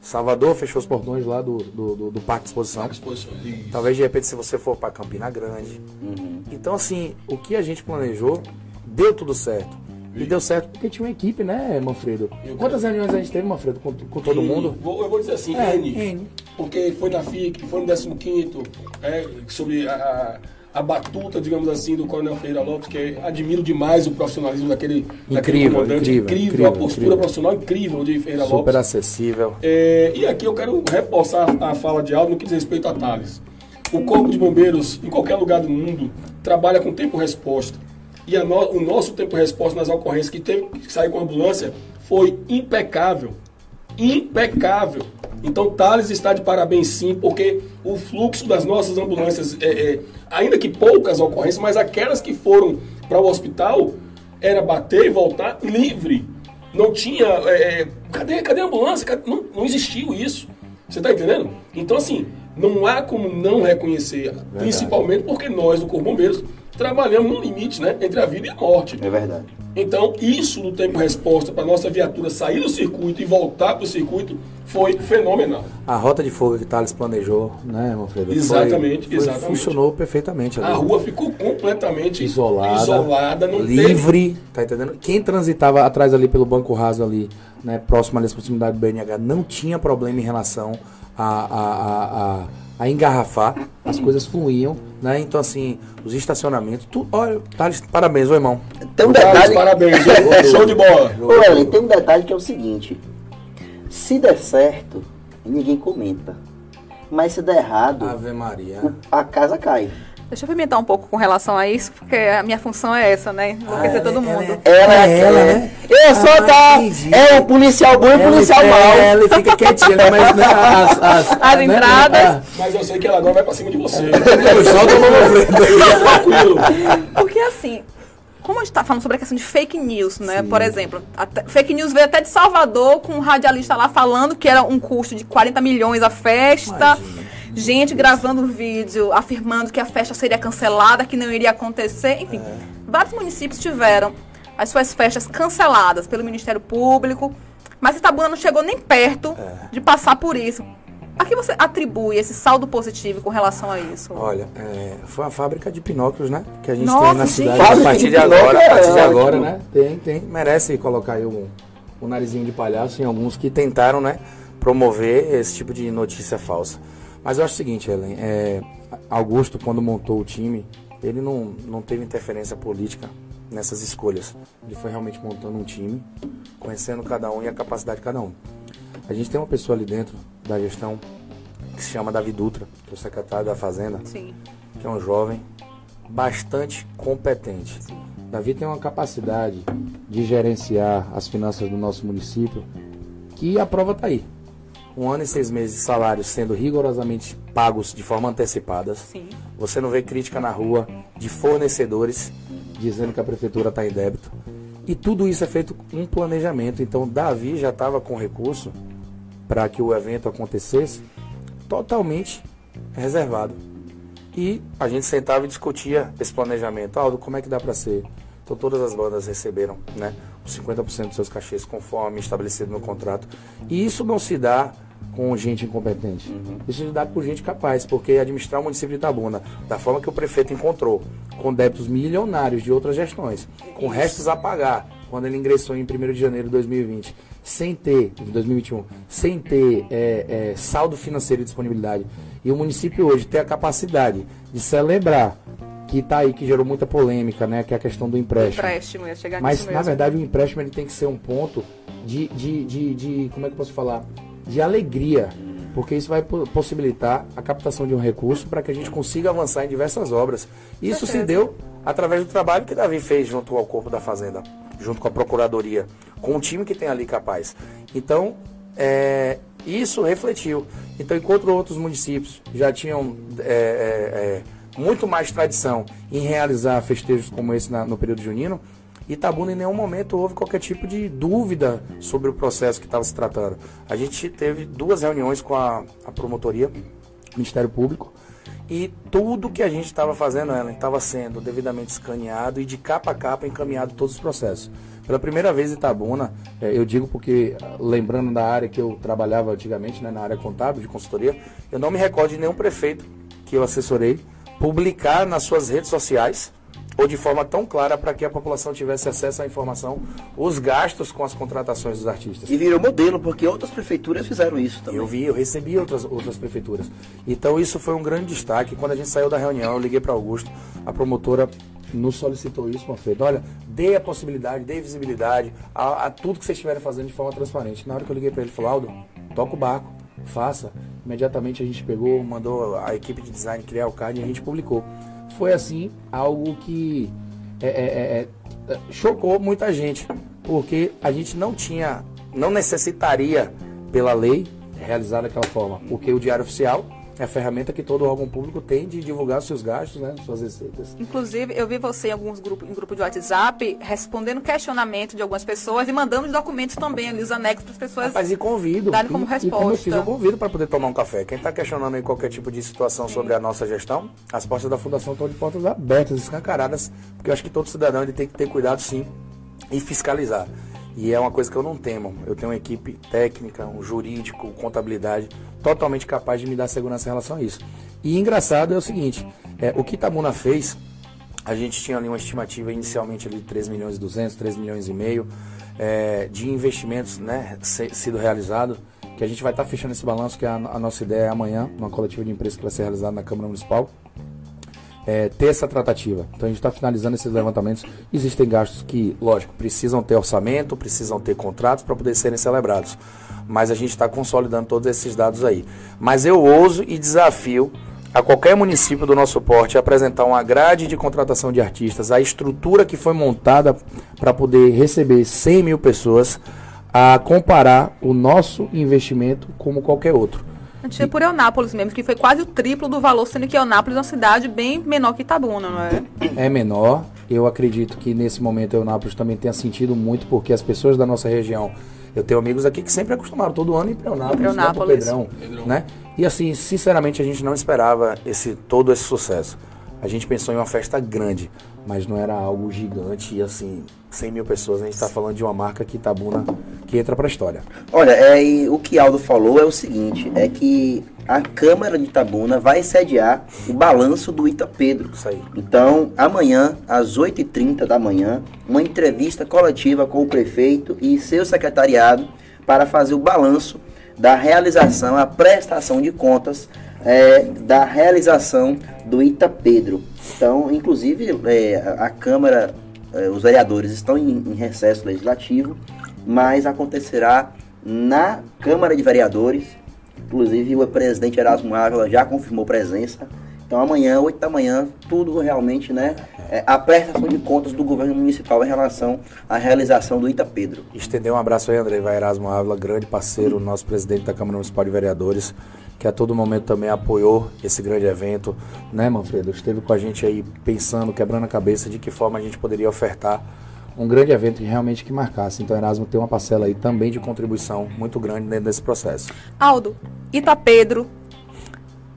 Salvador fechou os portões lá do, do, do, do Parque de Exposição. Talvez de repente se você for para Campina Grande. Então assim, o que a gente planejou deu tudo certo. E deu certo porque tinha uma equipe, né, Manfredo? Quantas reuniões a gente teve, Manfredo, com, com todo E mundo? vou- eu vou dizer assim, É, N, N. porque foi na FIC, foi no 15º, é, sobre a, a batuta, digamos assim, do Coronel Ferreira Lopes, que admiro demais o profissionalismo daquele, daquele Incrível, comandante. incrível, incrível, incrível, a postura incrível. profissional incrível de Ferreira Super Lopes. acessível. É, e aqui eu quero reforçar a fala de Aldo no que diz respeito a Thales. O Corpo de Bombeiros, em qualquer lugar do mundo, trabalha com tempo-resposta. E no- o nosso tempo-resposta nas ocorrências que teve que sair com a ambulância foi impecável. Impecável. Então, Thales está de parabéns sim, porque o fluxo das nossas ambulâncias, é, é, ainda que poucas ocorrências, mas aquelas que foram para o hospital, era bater e voltar livre. Não tinha. é, é, cadê, cadê a ambulância? Cadê- Não, não existiu isso. Você está entendendo? Então, assim, não há como não reconhecer, principalmente porque nós, do Corpo Bombeiros, trabalhamos no limite né, entre a vida e a morte. É verdade. Então, isso do tempo resposta para nossa viatura sair do circuito e voltar para o circuito foi fenomenal. A rota de fuga que Thales planejou, né, Manfredo? Foi- Exatamente, foi- exatamente. Funcionou perfeitamente ali. A rua ficou completamente isolada, isolada não teve- livre, tá entendendo? Quem transitava atrás ali pelo banco raso ali, né, próximo ali à proximidade do BNH, não tinha problema em relação a, a, a, a, a engarrafar, as coisas fluíam, né? Então assim, os estacionamentos, tu, olha, Thales, parabéns, ô irmão. Tem um Thales, detalhe. Parabéns, show de bola. Ô, Ellen, tem um detalhe que é o seguinte: se der certo, ninguém comenta. Mas se der errado, Ave Maria. a casa cai. Deixa eu pimentar um pouco com relação a isso, porque a minha função é essa, né? Enlouquecer Ah, todo ela- mundo. Ela É é ela, aquela- né? Eu sou Ah, da. entendi. É o policial bom e o policial é, mau. Ela fica quietinha, né, mas né, as, as, As né, entradas. ah, Mas eu sei que ela agora vai para cima de você. Solta o Manfredo. Fica tranquilo. Porque assim, como a gente está falando sobre a questão de fake news, né? Por exemplo, até- fake news veio até de Salvador com um radialista lá falando que era um custo de 40 milhões a festa. Gente gravando vídeo afirmando que a festa seria cancelada, que não iria acontecer. Enfim, vários municípios tiveram as suas festas canceladas pelo Ministério Público, mas Itabuna não chegou nem perto de passar por isso. A que você atribui esse saldo positivo com relação a isso? Olha, é, foi uma fábrica de Pinóquios, né? Que a gente Nossa, tem na gente. cidade. Fábrica a partir de de agora, a partir de é agora, né? Tem, tem. Merece colocar aí um, um narizinho de palhaço em alguns que tentaram, né? Promover esse tipo de notícia falsa. Mas eu acho o seguinte, Helen, é, Augusto, quando montou o time, ele não, não teve interferência política nessas escolhas. Ele foi realmente montando um time, conhecendo cada um e a capacidade de cada um. A gente tem uma pessoa ali dentro da gestão que se chama Davi Dutra, que é o secretário da Fazenda, Sim. que é um jovem bastante competente. Davi tem uma capacidade de gerenciar as finanças do nosso município que a prova está aí. Um ano e seis meses de salários sendo rigorosamente pagos de forma antecipada. Sim. Você não vê crítica na rua de fornecedores dizendo que a prefeitura está em débito. E tudo isso é feito com um planejamento. Então, Davi já estava com recurso para que o evento acontecesse totalmente reservado. E a gente sentava e discutia esse planejamento. Aldo, como é que dá para ser? Então todas as bandas receberam né, 50% dos seus cachês conforme estabelecido no contrato. E isso não se dá com gente incompetente. Uhum. Isso se dá com gente capaz, porque administrar o município de Itabuna, da forma que o prefeito encontrou, com débitos milionários de outras gestões, com restos a pagar, quando ele ingressou em 1 de janeiro de 2020, sem ter, 2021, sem ter é, é, saldo financeiro e disponibilidade, e o município hoje ter a capacidade de celebrar que está aí, que gerou muita polêmica, né? Que é a questão do empréstimo. empréstimo, ia chegar Mas, na verdade, o empréstimo ele tem que ser um ponto de, de, de, de como é que eu posso falar? De alegria. Porque isso vai possibilitar a captação de um recurso para que a gente consiga avançar em diversas obras. Isso se deu através do trabalho que Davi fez junto ao Corpo da Fazenda, junto com a Procuradoria, com o time que tem ali capaz. Então, é, isso refletiu. Então, enquanto outros municípios já tinham é, é, é muito mais tradição em realizar festejos como esse na, no período junino, Itabuna em nenhum momento houve qualquer tipo de dúvida sobre o processo que estava se tratando. A gente teve duas reuniões com a, a promotoria, Ministério Público, e tudo que a gente estava fazendo, ela estava sendo devidamente escaneado e de capa a capa encaminhado todos os processos. Pela primeira vez em Itabuna, é, eu digo porque, lembrando da área que eu trabalhava antigamente, né, na área contábil, de consultoria, eu não me recordo de nenhum prefeito que eu assessorei publicar nas suas redes sociais ou de forma tão clara para que a população tivesse acesso à informação, os gastos com as contratações dos artistas. E virou modelo, porque outras prefeituras fizeram isso também. Eu vi, eu recebi outras, outras prefeituras. Então isso foi um grande destaque. Quando a gente saiu da reunião, eu liguei para Augusto, a promotora nos solicitou isso, Manfredo. Olha, dê a possibilidade, dê visibilidade a, a, tudo que vocês estiverem fazendo de forma transparente. Na hora que eu liguei para ele, ele falou, Aldo, toca o barco, faça. Imediatamente a gente pegou, mandou a equipe de design criar o card e a gente publicou. Foi assim algo que é, é, é, é, chocou muita gente, porque a gente não tinha, não necessitaria pela lei realizar daquela forma, porque o diário oficial é a ferramenta que todo órgão público tem de divulgar seus gastos, né, suas receitas. Inclusive, eu vi você em alguns grupos, em grupo de WhatsApp, respondendo questionamento de algumas pessoas e mandando os documentos também ali, os anexos para as pessoas. Rapaz, e convido. Darem como resposta. E como eu fiz, eu convido para poder tomar um café. Quem está questionando aí qualquer tipo de situação Sim. sobre a nossa gestão, as portas da Fundação estão de portas abertas, escancaradas, porque eu acho que todo cidadão ele tem que ter cuidado sim e fiscalizar. E é uma coisa que eu não temo. Eu tenho uma equipe técnica, um jurídico, contabilidade, totalmente capaz de me dar segurança em relação a isso. E engraçado é o seguinte, é, o que Itabuna fez, a gente tinha ali uma estimativa inicialmente ali de 3 milhões e 200, 3 milhões e meio é, de investimentos né, sido realizado, que a gente vai estar tá fechando esse balanço, que é a, a nossa ideia é amanhã, numa coletiva de empresa que vai ser realizada na Câmara Municipal é, ter essa tratativa. Então a gente está finalizando esses levantamentos. Existem gastos que, lógico, precisam ter orçamento, precisam ter contratos para poder serem celebrados. Mas a gente está consolidando todos esses dados aí. Mas eu ouso e desafio a qualquer município do nosso porte apresentar uma grade de contratação de artistas, a estrutura que foi montada para poder receber 100 mil pessoas, a comparar o nosso investimento como qualquer outro. A gente por Eunápolis mesmo, que foi quase o triplo do valor, sendo que Eunápolis é uma cidade bem menor que Itabuna, não é? É menor. Eu acredito que nesse momento Eunápolis também tenha sentido muito, porque as pessoas da nossa região. Eu tenho amigos aqui que sempre acostumaram todo ano ir para Eunápolis, Eunápolis. Pedrão, Pedrão, né? E assim, sinceramente, a gente não esperava esse todo esse sucesso. A gente pensou em uma festa grande, mas não era algo gigante e assim, 100 mil pessoas. A gente está falando de uma marca que Itabuna que entra para a história. Olha, é, o que Aldo falou é o seguinte: é que a Câmara de Itabuna vai sediar o balanço do Ita Pedro. Isso aí. Então, amanhã, às 8h30 da manhã, uma entrevista coletiva com o prefeito e seu secretariado para fazer o balanço da realização, a prestação de contas é, da realização do Ita Pedro. Então, inclusive, é, a Câmara, os vereadores estão em, em, recesso legislativo, mas acontecerá na Câmara de Vereadores. Inclusive, o presidente Erasmo Ávila já confirmou presença. Então, amanhã, 8 da manhã, tudo realmente, né? É, a prestação de contas do governo municipal em relação à realização do Ita Pedro. Estender um abraço aí, André Vai Erasmo Ávila, grande parceiro, nosso presidente da Câmara Municipal de Vereadores que a todo momento também apoiou esse grande evento, né, Manfredo? Esteve com a gente aí pensando, quebrando a cabeça de que forma a gente poderia ofertar um grande evento que realmente que marcasse. Então, Erasmo tem uma parcela aí também de contribuição muito grande dentro desse processo. Aldo, Itapedro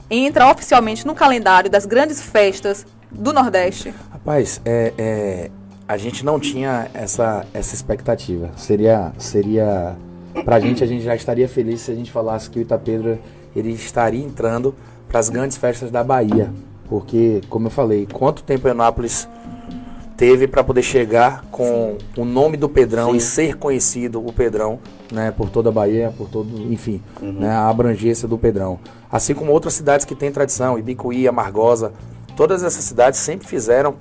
entra oficialmente no calendário das grandes festas do Nordeste? Rapaz, é, é, a gente não tinha essa, essa expectativa. Seria, seria pra gente, a gente já estaria feliz se a gente falasse que o Itapedro ele estaria entrando para as grandes festas da Bahia. Porque, como eu falei, quanto tempo Anápolis teve para poder chegar com o nome do Pedrão Sim. e ser conhecido o Pedrão, né, por toda a Bahia, por todo, enfim, uhum. né, a abrangência do Pedrão. Assim como outras cidades que têm tradição, Ibicuí, Amargosa, todas essas cidades sempre fizeram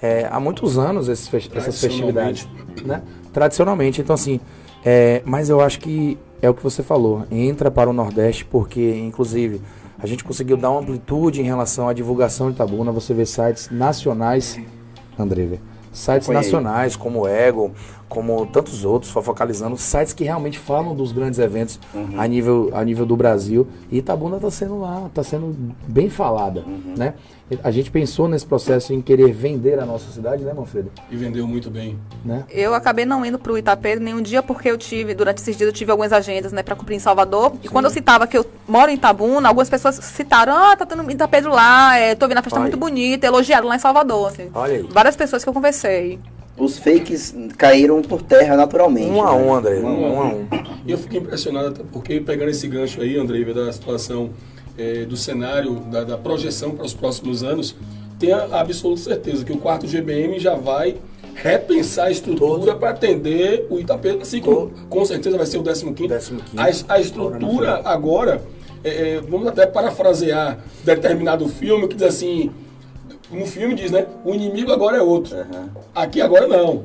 é, há muitos anos esses, essas festividades, né? Tradicionalmente, então assim, é, mas eu acho que é o que você falou, entra para o Nordeste porque, inclusive, a gente conseguiu dar uma amplitude em relação à divulgação de Tabuna. Você vê sites nacionais André. Sites nacionais como o Ego, como tantos outros, focalizando sites que realmente falam dos grandes eventos uhum. a, nível, a nível do Brasil. E Itabuna está sendo lá, está sendo bem falada. Uhum. Né? A gente pensou nesse processo em querer vender a nossa cidade, né, Manfredo? E vendeu muito bem. Né? Eu acabei não indo para o Itapê nenhum dia porque eu tive, durante esses dias, eu tive algumas agendas né, para cumprir em Salvador. Sim. E quando eu citava que eu moro em Itabuna, algumas pessoas citaram: Ah, tá tendo Itapedro lá, é, tô vendo a festa Olha. muito bonita, elogiaram lá em Salvador. Assim. Olha aí. Várias pessoas que eu conversei os fakes caíram por terra naturalmente. Um a né? um, André. Um, um a um. E eu fiquei impressionado, até porque pegando esse gancho aí, André, da situação é, do cenário, da, da, projeção para os próximos anos, tenho a absoluta certeza que o quarto GBM já vai repensar a estrutura para atender o Itapê, assim como com certeza vai ser o 15 quinto. A, a estrutura agora, é, é, vamos até parafrasear determinado filme que diz assim, no filme diz, né? O inimigo agora é outro. Uhum. Aqui agora não.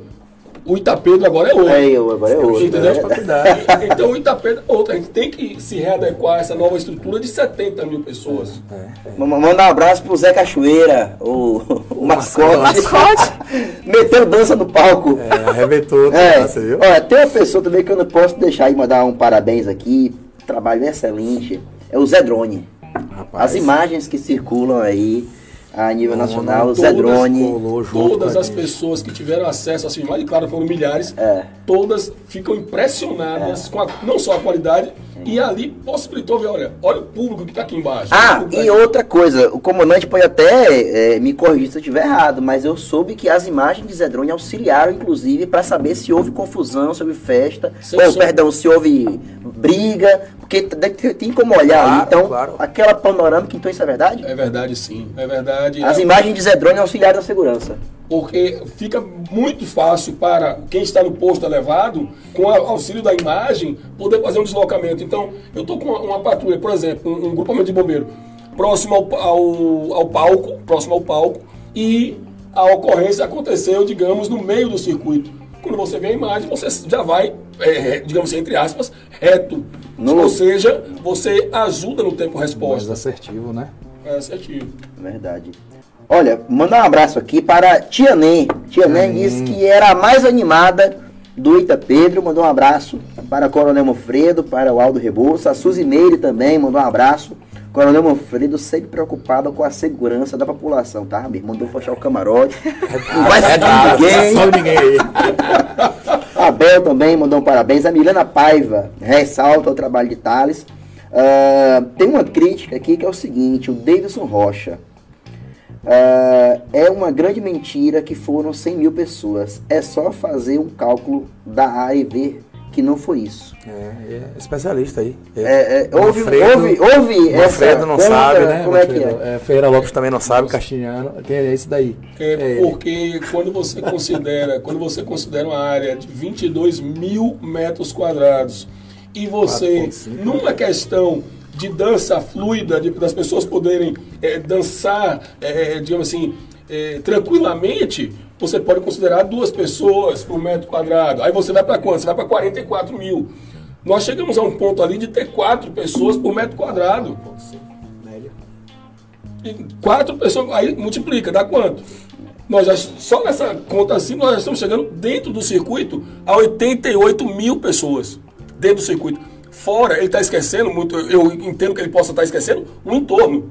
O Itapedro agora é outro. É, eu, agora é outro. Entendeu? É. Então o Itapedro é outro. A gente tem que se readequar a essa nova estrutura de 70 mil pessoas. É, é. Mandar um abraço pro Zé Cachoeira, o, o, mascote. mascote. Meteu dança no palco. É, arrebentou. É. Dança, viu? Olha, tem uma pessoa também que eu não posso deixar de mandar um parabéns aqui. Trabalho excelente. É o Zé Drone. Rapaz. As imagens que circulam aí a nível nacional, o Zé Drone. Todas as pessoas que tiveram acesso às filmagens, claro, foram milhares, é. todas ficam impressionadas é. com a, não só a qualidade, e ali possibilitou ver, olha, olha o público que está aqui embaixo. Ah, e outra coisa, o comandante pode até é, me corrigir se eu estiver errado, mas eu soube que as imagens de Zé Drone auxiliaram, inclusive, para saber se houve confusão, se houve festa, ou, perdão, se houve briga, porque tem como olhar claro, ali. Então, claro. aquela panorâmica, então isso é verdade? É verdade, sim. É verdade. As é... imagens de Zedrone auxiliaram na segurança. Porque fica muito fácil para quem está no posto elevado, com o auxílio da imagem, poder fazer um deslocamento. Então, eu estou com uma, uma, patrulha, por exemplo, um, um grupamento de bombeiro, próximo ao, ao, ao palco, próximo ao palco, e a ocorrência aconteceu, digamos, no meio do circuito. Quando você vê a imagem, você já vai, é, digamos assim, entre aspas, reto. No... Ou seja, você ajuda no tempo resposta. Mais assertivo, né? É assertivo. Verdade. Olha, mandar um abraço aqui para Tia Nen. Tia Nen disse que era a mais animada do Ita Pedro. Mandou um abraço para o Coronel Mofredo, para o Aldo Rebouça. A Suzy Meire também mandou um abraço. Coronel Manfredo sempre preocupado com a segurança da população, tá, meu? Mandou fechar o camarote. Não vai seguir ninguém. Não ninguém aí. Abel também mandou um parabéns. A Milena Paiva ressalta o trabalho de Thales. Uh, tem uma crítica aqui que é o seguinte: o Davidson Rocha. Uh, é uma grande mentira que foram 100 mil pessoas. É só fazer um cálculo da área e ver que não foi isso. É, é especialista aí. É, é, houve, Manfredo, houve, houve não conta, sabe, né? Como é que é? é? Feira Lopes também não sabe, Castilhano, é esse daí. É, porque quando você considera, quando você considera uma área de 22 mil metros quadrados e você, numa questão de dança fluida, de, das pessoas poderem é, dançar, é, digamos assim, é, tranquilamente, você pode considerar duas pessoas por metro quadrado. Aí você vai para quanto? Você vai para 44 mil. Nós chegamos a um ponto ali de ter quatro pessoas por metro quadrado. E quatro pessoas, aí multiplica, dá quanto? Nós já, só nessa conta assim, nós já estamos chegando dentro do circuito a 88 mil pessoas. Dentro do circuito. Fora, ele está esquecendo muito, eu entendo que ele possa estar tá esquecendo, o entorno.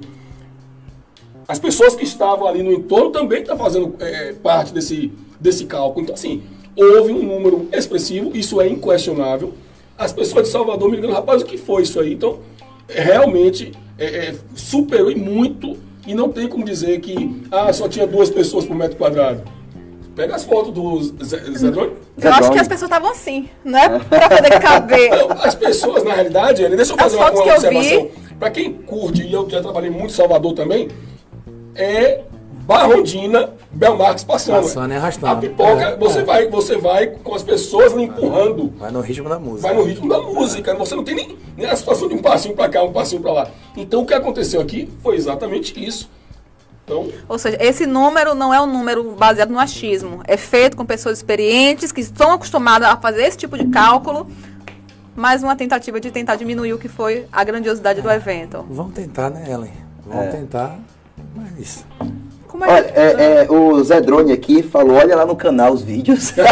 As pessoas que estavam ali no entorno também estão fazendo é, parte desse, desse cálculo. Então, assim, houve um número expressivo, isso é inquestionável. As pessoas de Salvador me ligando, rapaz, o que foi isso aí? Então, realmente é, é, superou muito, e não tem como dizer que ah, só tinha duas pessoas por metro quadrado. Pega as fotos do Zedrone. Eu acho que as pessoas estavam assim, né? Pra poder caber. As pessoas, na realidade, deixa eu fazer uma, uma observação. Para quem curte, e eu já trabalhei muito em Salvador também, é Barrondina, Belmarx passando. Passando e arrastando. A pipoca, é, você, é. Vai, você vai com as pessoas lhe empurrando. Vai no ritmo da música. Vai no ritmo da música. Você não tem nem, nem a situação de um passinho para cá, um passinho para lá. Então o que aconteceu aqui foi exatamente isso. Então, Ou seja, esse número não é um número baseado no achismo. É feito com pessoas experientes que estão acostumadas a fazer esse tipo de cálculo. Mais uma tentativa de tentar diminuir o que foi a grandiosidade do evento. Vamos tentar, né, Ellen? Vamos é. tentar. Mas como é olha, é, é, o Zé Drone aqui falou, olha lá no canal os vídeos.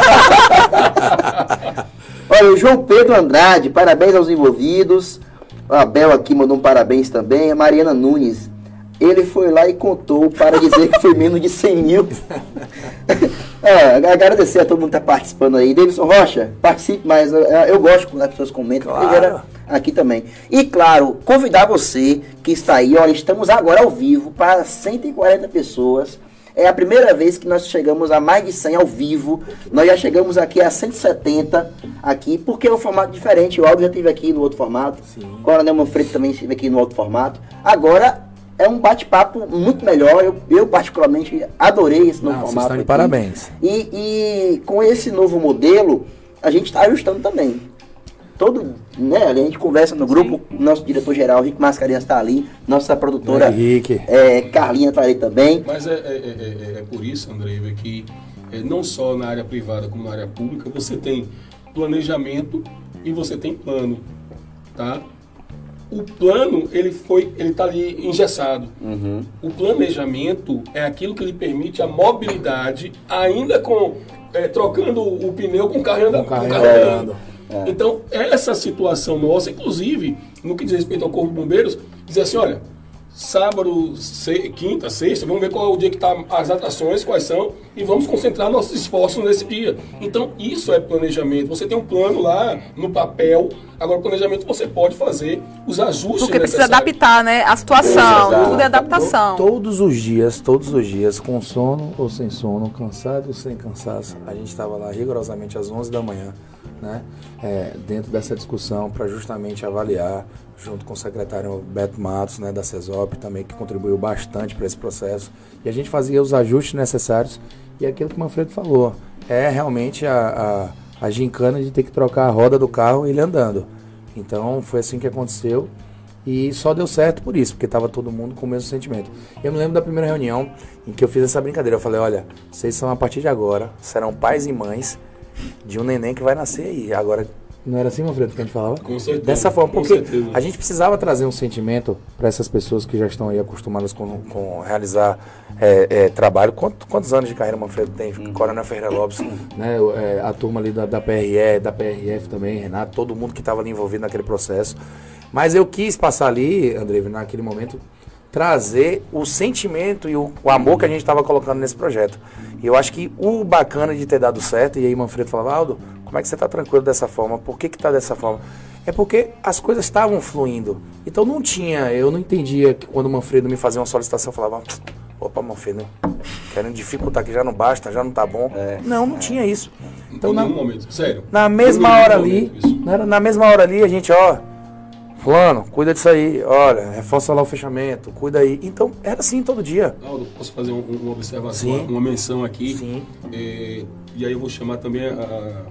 olha, o João Pedro Andrade, parabéns aos envolvidos. A Bel aqui mandou um parabéns também. A Mariana Nunes, ele foi lá e contou para dizer que foi menos de 100 mil. é, agradecer a todo mundo que está participando aí. Davidson Rocha, participe, mas eu, eu gosto quando as pessoas comentam. Claro aqui também. E claro, convidar você que está aí, olha, estamos agora ao vivo para 140 pessoas. É a primeira vez que nós chegamos a mais de 100 ao vivo. Nós já chegamos aqui a 170 aqui, porque é um formato diferente. O áudio já esteve aqui no outro formato. Sim. O Coronel Manfredo também esteve aqui no outro formato. Agora é um bate-papo muito melhor. Eu, eu, particularmente adorei esse novo Não, formato. Vocês estão de parabéns. E, e com esse novo modelo, a gente está ajustando também todo, né, a gente conversa no grupo, Sim. nosso diretor-geral, Rico Mascarenhas está ali, nossa produtora é, é, Carlinha está ali também. Mas é, é, é, é por isso, André, que não só na área privada como na área pública, você tem planejamento e você tem plano, tá? O plano, ele foi, ele está ali engessado. Uhum. O planejamento é aquilo que lhe permite a mobilidade, ainda com é, trocando o pneu com o carro andando. Com o carro andando. É. Então, essa situação nossa, inclusive, no que diz respeito ao Corpo de Bombeiros, dizer assim, olha, sábado, se, quinta, sexta, vamos ver qual é o dia que está as atrações, quais são, e vamos concentrar nossos esforços nesse dia. Então, isso é planejamento. Você tem um plano lá no papel, agora o planejamento você pode fazer os ajustes Porque precisa adaptar, né? A situação, Exato. tudo é adaptação. Todos os dias, todos os dias, com sono ou sem sono, cansado ou sem cansaço, a gente estava lá rigorosamente às 11 da manhã, né, é, dentro dessa discussão para justamente avaliar, junto com o secretário Beto Matos, né, da CESOP, também que contribuiu bastante para esse processo, e a gente fazia os ajustes necessários, e aquilo que o Manfredo falou, é realmente a, a, a gincana de ter que trocar a roda do carro e ele andando. Então foi assim que aconteceu, e só deu certo por isso, porque estava todo mundo com o mesmo sentimento. Eu me lembro da primeira reunião em que eu fiz essa brincadeira. Eu falei: olha, vocês são a partir de agora, serão pais e mães de um neném que vai nascer aí. Agora, não era assim, Manfredo, que a gente falava? Com certeza. Dessa forma, porque a gente precisava trazer um sentimento para essas pessoas que já estão aí acostumadas com, com realizar é, é, trabalho. Quantos, quantos anos de carreira Manfredo tem? Uhum. Coronel Ferreira Lopes, né? É, a turma ali da, da PRE, da PRF também, Renato, todo mundo que estava ali envolvido naquele processo. Mas eu quis passar ali, André, naquele momento, trazer o sentimento e o, o amor que a gente estava colocando nesse projeto. E eu acho que o bacana de ter dado certo, e aí Manfredo falava, Aldo, como é que você está tranquilo dessa forma? Por que está dessa forma? É porque as coisas estavam fluindo. Então não tinha, eu não entendia que quando o Manfredo me fazia uma solicitação, eu falava, opa, Manfredo, querendo dificultar que já não basta, já não tá bom. É, não, não é. tinha isso. Então, na, momento, sério. Na mesma hora ali, na, na mesma hora ali, a gente, ó, Fulano, cuida disso aí, olha, reforça lá o fechamento, cuida aí. Então, era assim todo dia. Aldo, posso fazer um, uma observação, Sim. uma menção aqui? Sim. É, e aí eu vou chamar também, a,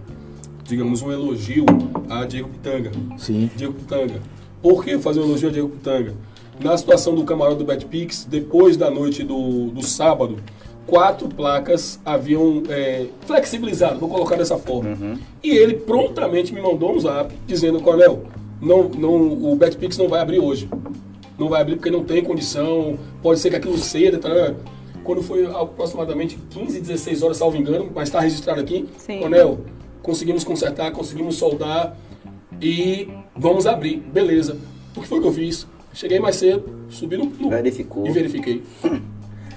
digamos, um elogio a Diego Pitanga. Sim. Diego Pitanga. Por que fazer um elogio a Diego Pitanga? Na situação do camarote do Betpix, depois da noite do, do sábado, quatro placas haviam é, flexibilizado, vou colocar dessa forma. Uhum. E ele prontamente me mandou um zap dizendo, Coronel, não, não, o BetPix não vai abrir hoje. Não vai abrir porque não tem condição, pode ser que aquilo ceda. Tá? Quando foi aproximadamente 15, 16 horas, salvo engano, mas está registrado aqui, Sim. Conel, conseguimos consertar, conseguimos soldar e vamos abrir. Beleza. O que foi que eu fiz? Cheguei mais cedo, subi no, no Verificou. e verifiquei.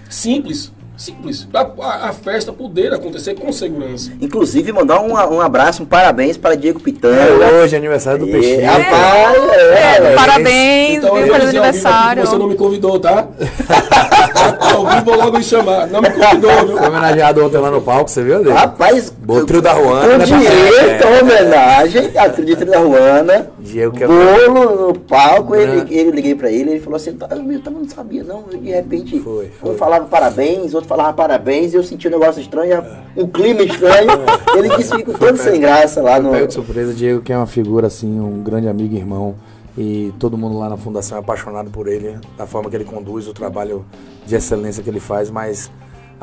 Simples. Simples. A, a- a festa poder acontecer com segurança. Inclusive, mandar um, um abraço, um parabéns para Diego Pitanga. É hoje, aniversário do E, Peixinho. rapaz, É, é, parabéns, Então, viu, feliz aniversário. Você não me convidou, tá? ao vivo vou logo me chamar. Não me convidou, viu? Foi homenageado ontem lá no palco, você viu, Adê? Rapaz, O trio da Ruana, com né, direito à homenagem trio da Ruana. Diego que é Bolo no palco, ele, É. ele liguei pra ele, ele falou assim, tá, eu também não sabia não, de repente Foi, foi. um falava parabéns, outro falava parabéns, e eu senti um negócio estranho, um clima estranho, ele disse ficou todo sem graça lá no... De surpresa, Diego, que é uma figura assim, um grande amigo e irmão. E todo mundo lá na fundação é apaixonado por ele, da forma que ele conduz, o trabalho de excelência que ele faz, mas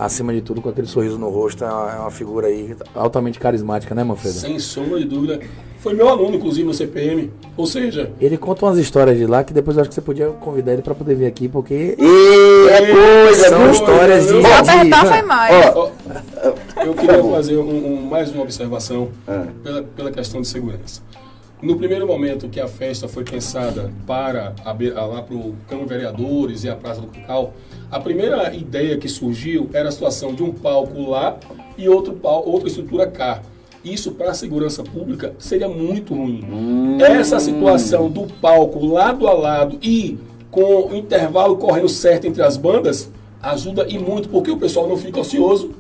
acima de tudo com aquele sorriso no rosto, é uma, é uma figura aí altamente carismática, né, Manfredo? Sem sombra de dúvida. Foi meu aluno, inclusive, no CPM. Ou seja, Ele conta umas histórias de lá que depois eu acho que você podia convidar ele para poder vir aqui, porque E é coisa, são histórias de. Se Se apertar, foi mais. Eu queria fazer um- um- mais uma observação Ah. pela, pela questão de segurança. No primeiro momento que a festa foi pensada para a lá para o Câmara de Vereadores e a Praça do Cacau, a primeira ideia que surgiu era a situação de um palco lá e outro pal- outra estrutura cá. Isso para a segurança pública seria muito ruim. Essa situação do palco lado a lado e com o intervalo correndo certo entre as bandas ajuda e muito porque o pessoal não fica ocioso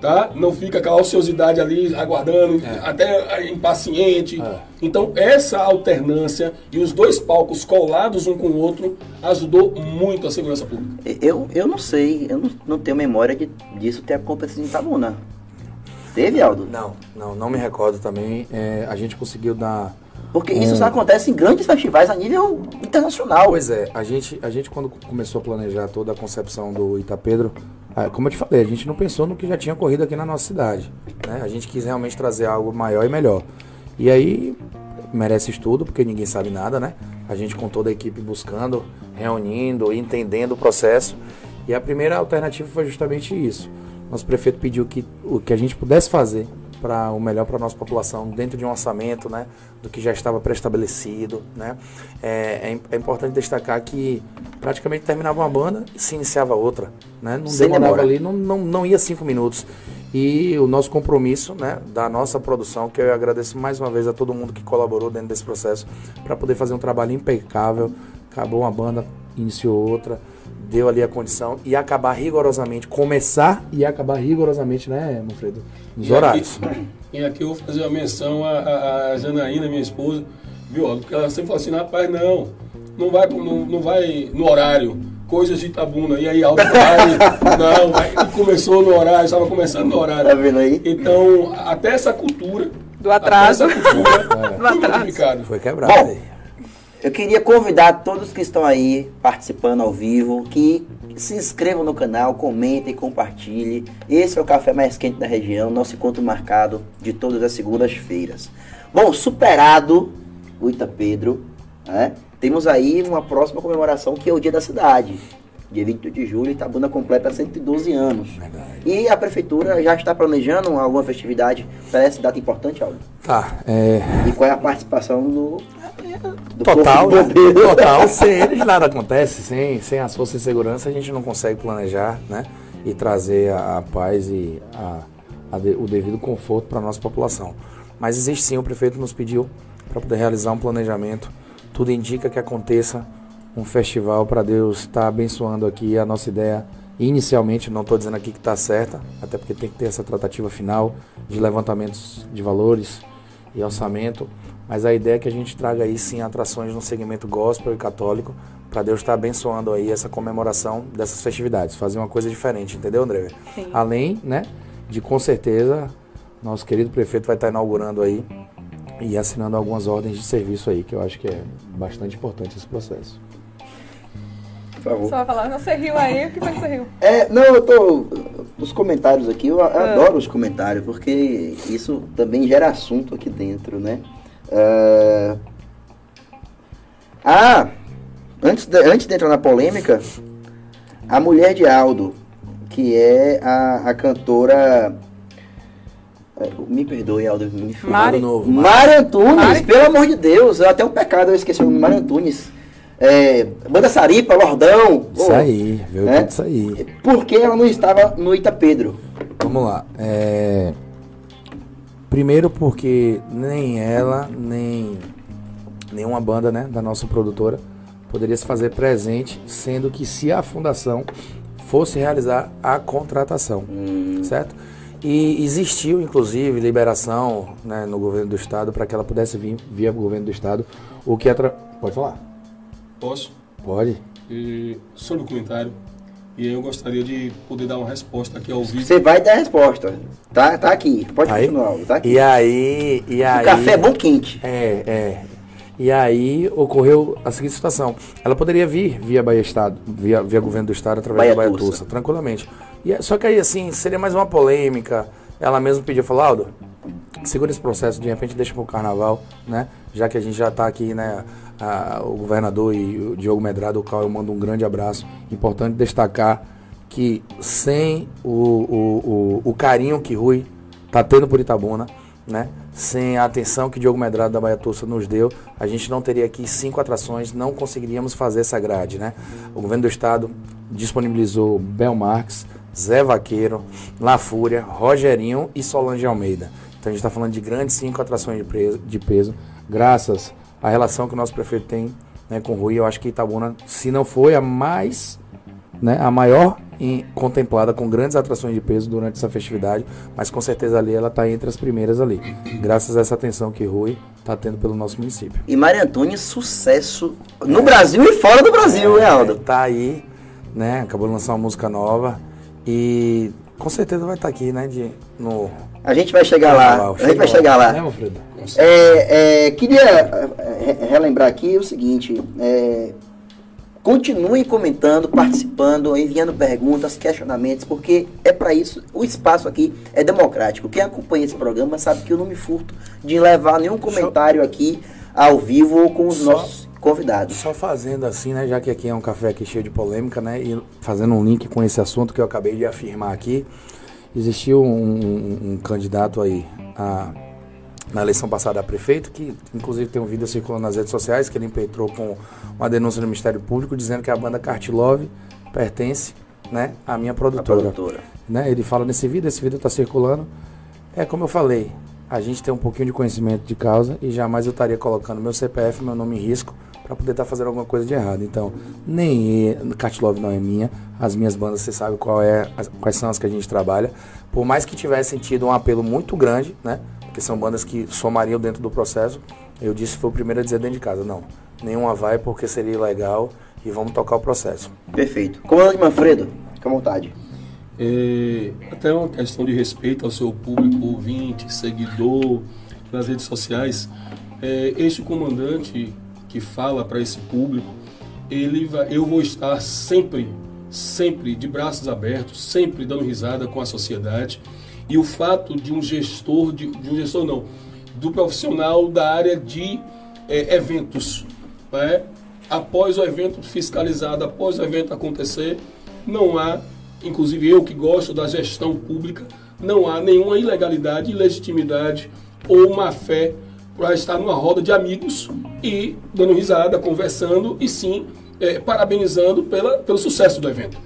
tá? Não fica aquela ociosidade ali aguardando, até impaciente. Então, essa alternância e os dois palcos colados um com o outro ajudou muito a segurança pública. eu, eu não sei, eu não, não tenho memória de, disso ter acontecido em Itabuna. Teve, Aldo? Não, não, não me recordo também. É, a gente conseguiu dar. Porque isso só acontece em grandes festivais a nível internacional. Pois é, a gente, a gente quando começou a planejar toda a concepção do Itapedro, ah, como eu te falei, a gente não pensou no que já tinha ocorrido aqui na nossa cidade. Né? A gente quis realmente trazer algo maior e melhor. E aí merece estudo, porque ninguém sabe nada, né? A gente com toda a equipe buscando, reunindo, entendendo o processo. E a primeira alternativa foi justamente isso. Nosso prefeito pediu que o que a gente pudesse fazer para o melhor para a nossa população dentro de um orçamento, né, do que já estava pré-estabelecido, né. É, é é importante destacar que praticamente terminava uma banda e se iniciava outra, né. Não Sem demorava demora. ali, não, não, não ia cinco minutos. E o nosso compromisso, né, da nossa produção, que eu agradeço mais uma vez a todo mundo que colaborou dentro desse processo para poder fazer um trabalho impecável. Acabou uma banda, iniciou outra, deu ali a condição e acabar rigorosamente, começar e acabar rigorosamente, né, Manfredo? Nos E horários. Aqui, e aqui eu vou fazer uma menção à, à, Janaína, minha esposa, viu? Porque ela sempre fala assim, rapaz, não, não vai, não, não vai no horário, coisas de Itabuna. E aí, vai, não, vai. Começou no horário, estava começando no horário. Tá vendo aí? Então, até essa cultura. Do atraso. Essa cultura Do foi atraso. modificada. Foi quebrado. Bom. Eu queria convidar todos que estão aí participando ao vivo que se inscrevam no canal, comentem, compartilhem. Esse é o café mais quente da região, nosso encontro marcado de todas as segundas-feiras. Bom, superado o Itapedro, né? Temos aí uma próxima comemoração que é o Dia da Cidade. Dia 28 de julho, Itabuna completa 112 anos. Verdade. E a prefeitura já está planejando alguma festividade para essa data importante, Aldo? Tá, é, E qual é a participação do Total, né? Total. Sem eles nada acontece. Sem, sem as forças de segurança a gente não consegue planejar, né? E trazer a, a paz e a, a o devido conforto para a nossa população. Mas existe sim, o prefeito nos pediu para poder realizar um planejamento. Tudo indica que aconteça um festival para Deus estar abençoando aqui a nossa ideia. Inicialmente, não estou dizendo aqui que está certa, até porque tem que ter essa tratativa final de levantamentos de valores e orçamento. Mas a ideia é que a gente traga aí sim atrações no segmento gospel e católico para Deus estar abençoando aí essa comemoração dessas festividades, fazer uma coisa diferente, entendeu, André? Sim. Além, né, de com certeza nosso querido prefeito vai estar inaugurando aí e assinando algumas ordens de serviço aí, que eu acho que é bastante importante esse processo. Por favor. Só vai falar, não, você riu aí, o que foi que você riu? É, não, eu tô. Os comentários aqui, eu, a- adoro os comentários, porque isso também gera assunto aqui dentro, né? É, Ah, antes de, antes de entrar na polêmica, a mulher de Aldo, que é a, a cantora. é, Me perdoe, Aldo. Me. Mari. Novo, Mari Antunes, Mari? pelo amor de Deus, é até um pecado eu esqueci o nome Mari Antunes. É, Banda Saripa, Lordão, Isso aí, veio né? isso aí. Por que ela não estava no Itapedro? Vamos lá. É... Primeiro porque nem ela, nem nenhuma banda né, da nossa produtora poderia se fazer presente, sendo que se a fundação fosse realizar a contratação, certo? E existiu, inclusive, liberação né, no governo do estado para que ela pudesse vir via governo do estado, o que atra... Pode falar? Posso? Pode. E, sobre o comentário. E aí eu gostaria de poder dar uma resposta aqui ao vivo. Você vai dar a resposta. Tá, tá aqui. Pode Aí? continuar. Tá aqui. E aí, e aí... O café é bom quente. É, é. E aí ocorreu a seguinte situação. Ela poderia vir via Bahia Estado, via, via governo do Estado, através Bahia da Bahia Tussa. Tussa, tranquilamente. E, é- só que aí, assim, seria mais uma polêmica. Ela mesma pediu, falou, Aldo, segura esse processo, de repente deixa pro carnaval, né? Já que a gente já tá aqui, né? o governador e o Diogo Medrado, o qual eu mando um grande abraço. Importante destacar que sem o, o, o, o carinho que Rui tá tendo por Itabuna, né? Sem a atenção que Diogo Medrado da Bahia Tussa nos deu, a gente não teria aqui cinco atrações, não conseguiríamos fazer essa grade, né? O governo do estado disponibilizou Bel Marques, Zé Vaqueiro, La Fúria, Rogerinho e Solange Almeida. Então a gente está falando de grandes cinco atrações de, preso- de peso, graças à relação que o nosso prefeito tem né, com o Rui. Eu acho que Itabuna, se não foi a mais né, a maior em- contemplada com grandes atrações de peso durante essa festividade, mas com certeza ali ela está entre as primeiras ali, graças a essa atenção que Rui está tendo pelo nosso município. E Maria Antônia, sucesso no Brasil e fora do Brasil, né, Aldo? Tá aí, né? Acabou de lançar uma música nova e com certeza vai estar aqui, né? De, no A gente vai chegar lá. Carnaval. A gente vai chegar lá. Né, Alfredo? É, é, queria é, re- relembrar aqui o seguinte: é, continue comentando, participando, enviando perguntas, questionamentos, porque é para isso. O espaço aqui é democrático. Quem acompanha esse programa sabe que eu não me furto de levar nenhum comentário aqui ao vivo ou com os Só- nossos convidados. Só fazendo assim, né? Já que aqui é um café aqui cheio de polêmica, né? E fazendo um link com esse assunto que eu acabei de afirmar aqui. Existiu um, um- um candidato aí a- na eleição passada a prefeito, que inclusive tem um vídeo circulando nas redes sociais, que ele impetrou com uma denúncia no Ministério Público dizendo que a banda Cartilove pertence né, à minha produtora. produtora. né? Ele fala nesse vídeo, esse vídeo está circulando. É como eu falei, a gente tem um pouquinho de conhecimento de causa e jamais eu estaria colocando meu CPF, meu nome em risco para poder estar fazendo alguma coisa de errado. Então, nem Catlove não é minha, as minhas bandas você sabe qual é, as- quais são as que a gente trabalha. Por mais que tivessem tido um apelo muito grande, né? Porque são bandas que somariam dentro do processo, eu disse foi o primeiro a dizer dentro de casa, não. Nenhuma vai porque seria ilegal e vamos tocar o processo. Perfeito. Comandante Manfredo, fica à vontade. É, até uma questão de respeito ao seu público ouvinte, seguidor nas redes sociais. É, este comandante que fala para esse público, ele vai, eu vou estar sempre, sempre de braços abertos, sempre dando risada com a sociedade. E o fato de um gestor, de, de um gestor não, do profissional da área de é, eventos, né? após o evento fiscalizado, após o evento acontecer, não há, inclusive eu que gosto da gestão pública, não há nenhuma ilegalidade, ilegitimidade ou má fé para estar numa roda de amigos e dando risada, conversando e sim eh, parabenizando pela, pelo sucesso do evento.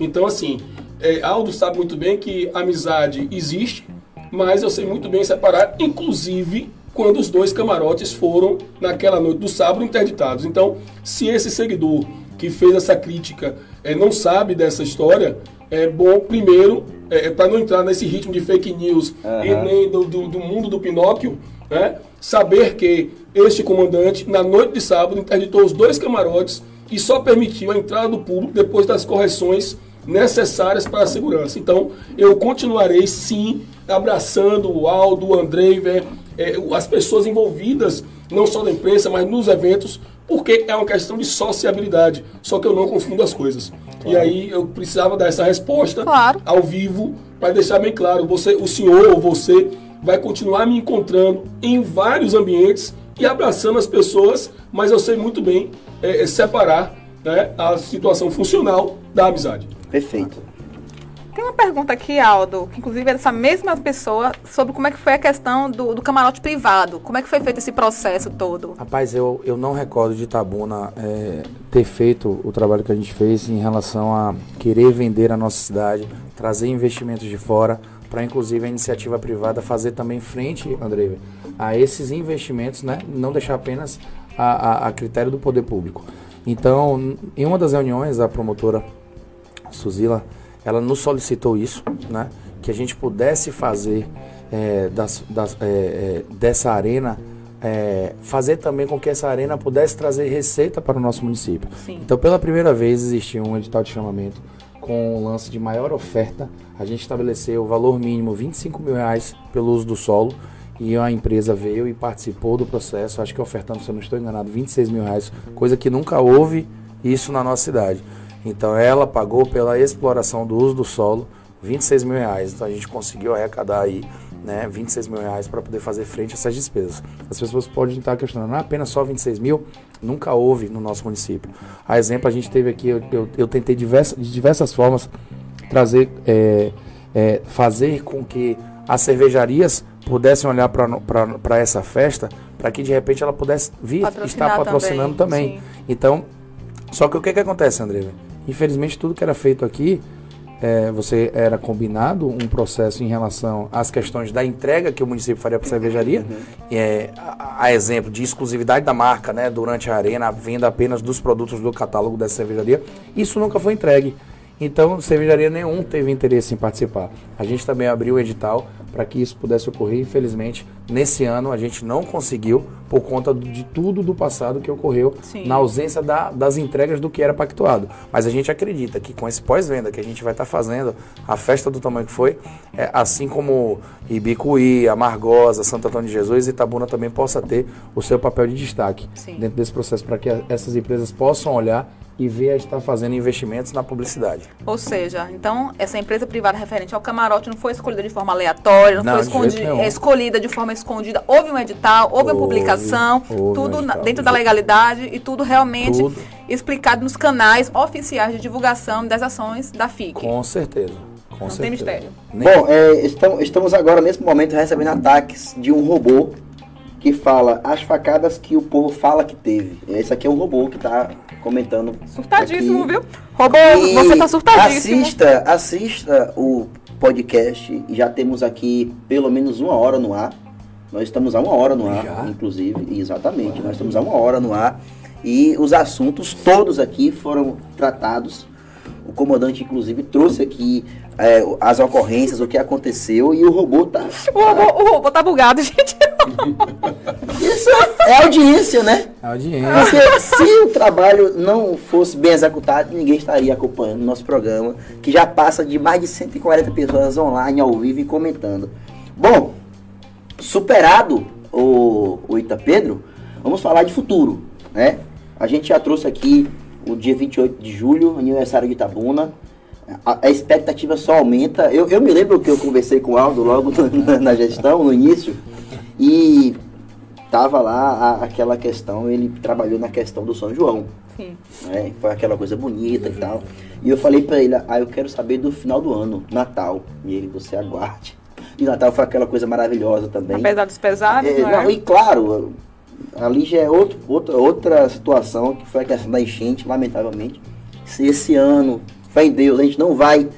Então, assim, eh, Aldo sabe muito bem que amizade existe, mas eu sei muito bem separar, inclusive quando os dois camarotes foram, naquela noite do sábado, interditados. Então, se esse seguidor que fez essa crítica eh, não sabe dessa história, é bom, primeiro, para não entrar nesse ritmo de fake news e nem do, do- do mundo do Pinóquio, né, saber que este comandante, na noite de sábado, interditou os dois camarotes e só permitiu a entrada do público depois das correções necessárias para a segurança. Então, eu continuarei sim abraçando o Aldo, o Andrei, né, eh, as pessoas envolvidas, não só da imprensa, mas nos eventos, porque é uma questão de sociabilidade. Só que eu não confundo as coisas. E aí eu precisava dar essa resposta Claro. ao vivo para deixar bem claro. Você, o senhor ou você vai continuar me encontrando em vários ambientes e abraçando as pessoas, mas eu sei muito bem eh, eh, separar né, a situação funcional da amizade. Perfeito. Tem uma pergunta aqui, Aldo, que inclusive é dessa mesma pessoa, sobre como é que foi a questão do, do camarote privado. Como é que foi feito esse processo todo? Rapaz, eu, eu não recordo de Itabuna é, ter feito o trabalho que a gente fez em relação a querer vender a nossa cidade, trazer investimentos de fora, para inclusive a iniciativa privada fazer também frente, André, a esses investimentos, né? Não deixar apenas a, a, a critério do poder público. Então, em uma das reuniões, a promotora Suzila ela nos solicitou isso, né? Que a gente pudesse fazer é, das, das, é, é, dessa arena, é, fazer também com que essa arena pudesse trazer receita para o nosso município. Sim. Então, pela primeira vez, existiu um edital de chamamento com o lance de maior oferta. A gente estabeleceu o valor mínimo 25 mil reais pelo uso do solo e a empresa veio e participou do processo, acho que ofertando, se eu não estou enganado, 26 mil reais, coisa que nunca houve isso na nossa cidade. Então ela pagou pela exploração do uso do solo 26 mil reais. Então a gente conseguiu arrecadar aí né, 26 mil reais para poder fazer frente a essas despesas. As pessoas podem estar questionando, não é apenas só 26 mil? Nunca houve no nosso município. A exemplo, a gente teve aqui, eu, eu, eu tentei diversas, de diversas formas trazer, é, é, fazer com que as cervejarias pudessem olhar para essa festa, para que de repente ela pudesse vir Patrocinar estar patrocinando também. também. Então, só que o que, que acontece, André? Infelizmente, tudo que era feito aqui, é, você era combinado um processo em relação às questões da entrega que o município faria para a cervejaria, uhum. é, a, a, exemplo de exclusividade da marca, né, durante a arena, a venda apenas dos produtos do catálogo dessa cervejaria, isso nunca foi entregue. Então, cervejaria nenhum teve interesse em participar. A gente também abriu o edital para que isso pudesse ocorrer. Infelizmente, nesse ano a gente não conseguiu por conta de tudo do passado que ocorreu Sim. na ausência da, das entregas do que era pactuado. Mas a gente acredita que com esse pós-venda que a gente vai estar tá fazendo, a festa do tamanho que foi, é, assim como Ibicuí, Amargosa, Santo Antônio de Jesus e Itabuna também possa ter o seu papel de destaque Sim. dentro desse processo para que essas empresas possam olhar e ver a estar fazendo investimentos na publicidade. Ou seja, então essa empresa privada referente ao camarote não foi escolhida de forma aleatória, não, não foi escondi é escolhida de forma escondida. Houve um edital, houve, houve uma publicação, houve tudo um edital, dentro da legalidade e tudo realmente tudo. explicado nos canais oficiais de divulgação das ações da FIC. Com certeza. Com não certeza. tem mistério. Bom, é, estamos agora nesse momento recebendo ataques de um robô que fala as facadas que o povo fala que teve. Esse aqui é um robô que está comentando. Surtadíssimo, aqui. viu? Robô, e você tá surtadíssimo. Assista, assista o podcast. Já temos aqui pelo menos uma hora no ar. Nós estamos há uma hora no ar, Já? inclusive. Exatamente, nós estamos há uma hora no ar. E os assuntos todos aqui foram tratados. O comandante, inclusive, trouxe aqui é, as ocorrências, o que aconteceu, e o robô tá. O robô, o robô tá bugado, gente. Isso é audiência, né? É audiência. Porque se o trabalho não fosse bem executado, ninguém estaria acompanhando o nosso programa, que já passa de mais de 140 pessoas online, ao vivo e comentando. Bom, superado o, o Ita Pedro, vamos falar de futuro, né? A gente já trouxe aqui o dia 28 de julho, aniversário de Itabuna a, a, expectativa só aumenta. Eu, eu me lembro que eu conversei com o Aldo logo na, na gestão, no início, e tava lá a, aquela questão, ele trabalhou na questão do São João. Sim. Né? Foi aquela coisa bonita e tal. E eu falei para ele, ah, eu quero saber do final do ano, Natal. E ele, você aguarde. E Natal foi aquela coisa maravilhosa também. Apesar dos pesares, é, não, é? não E claro, ali já é outro, outra, outra situação, que foi a questão da enchente, lamentavelmente. Se esse ano fé em Deus, a gente não vai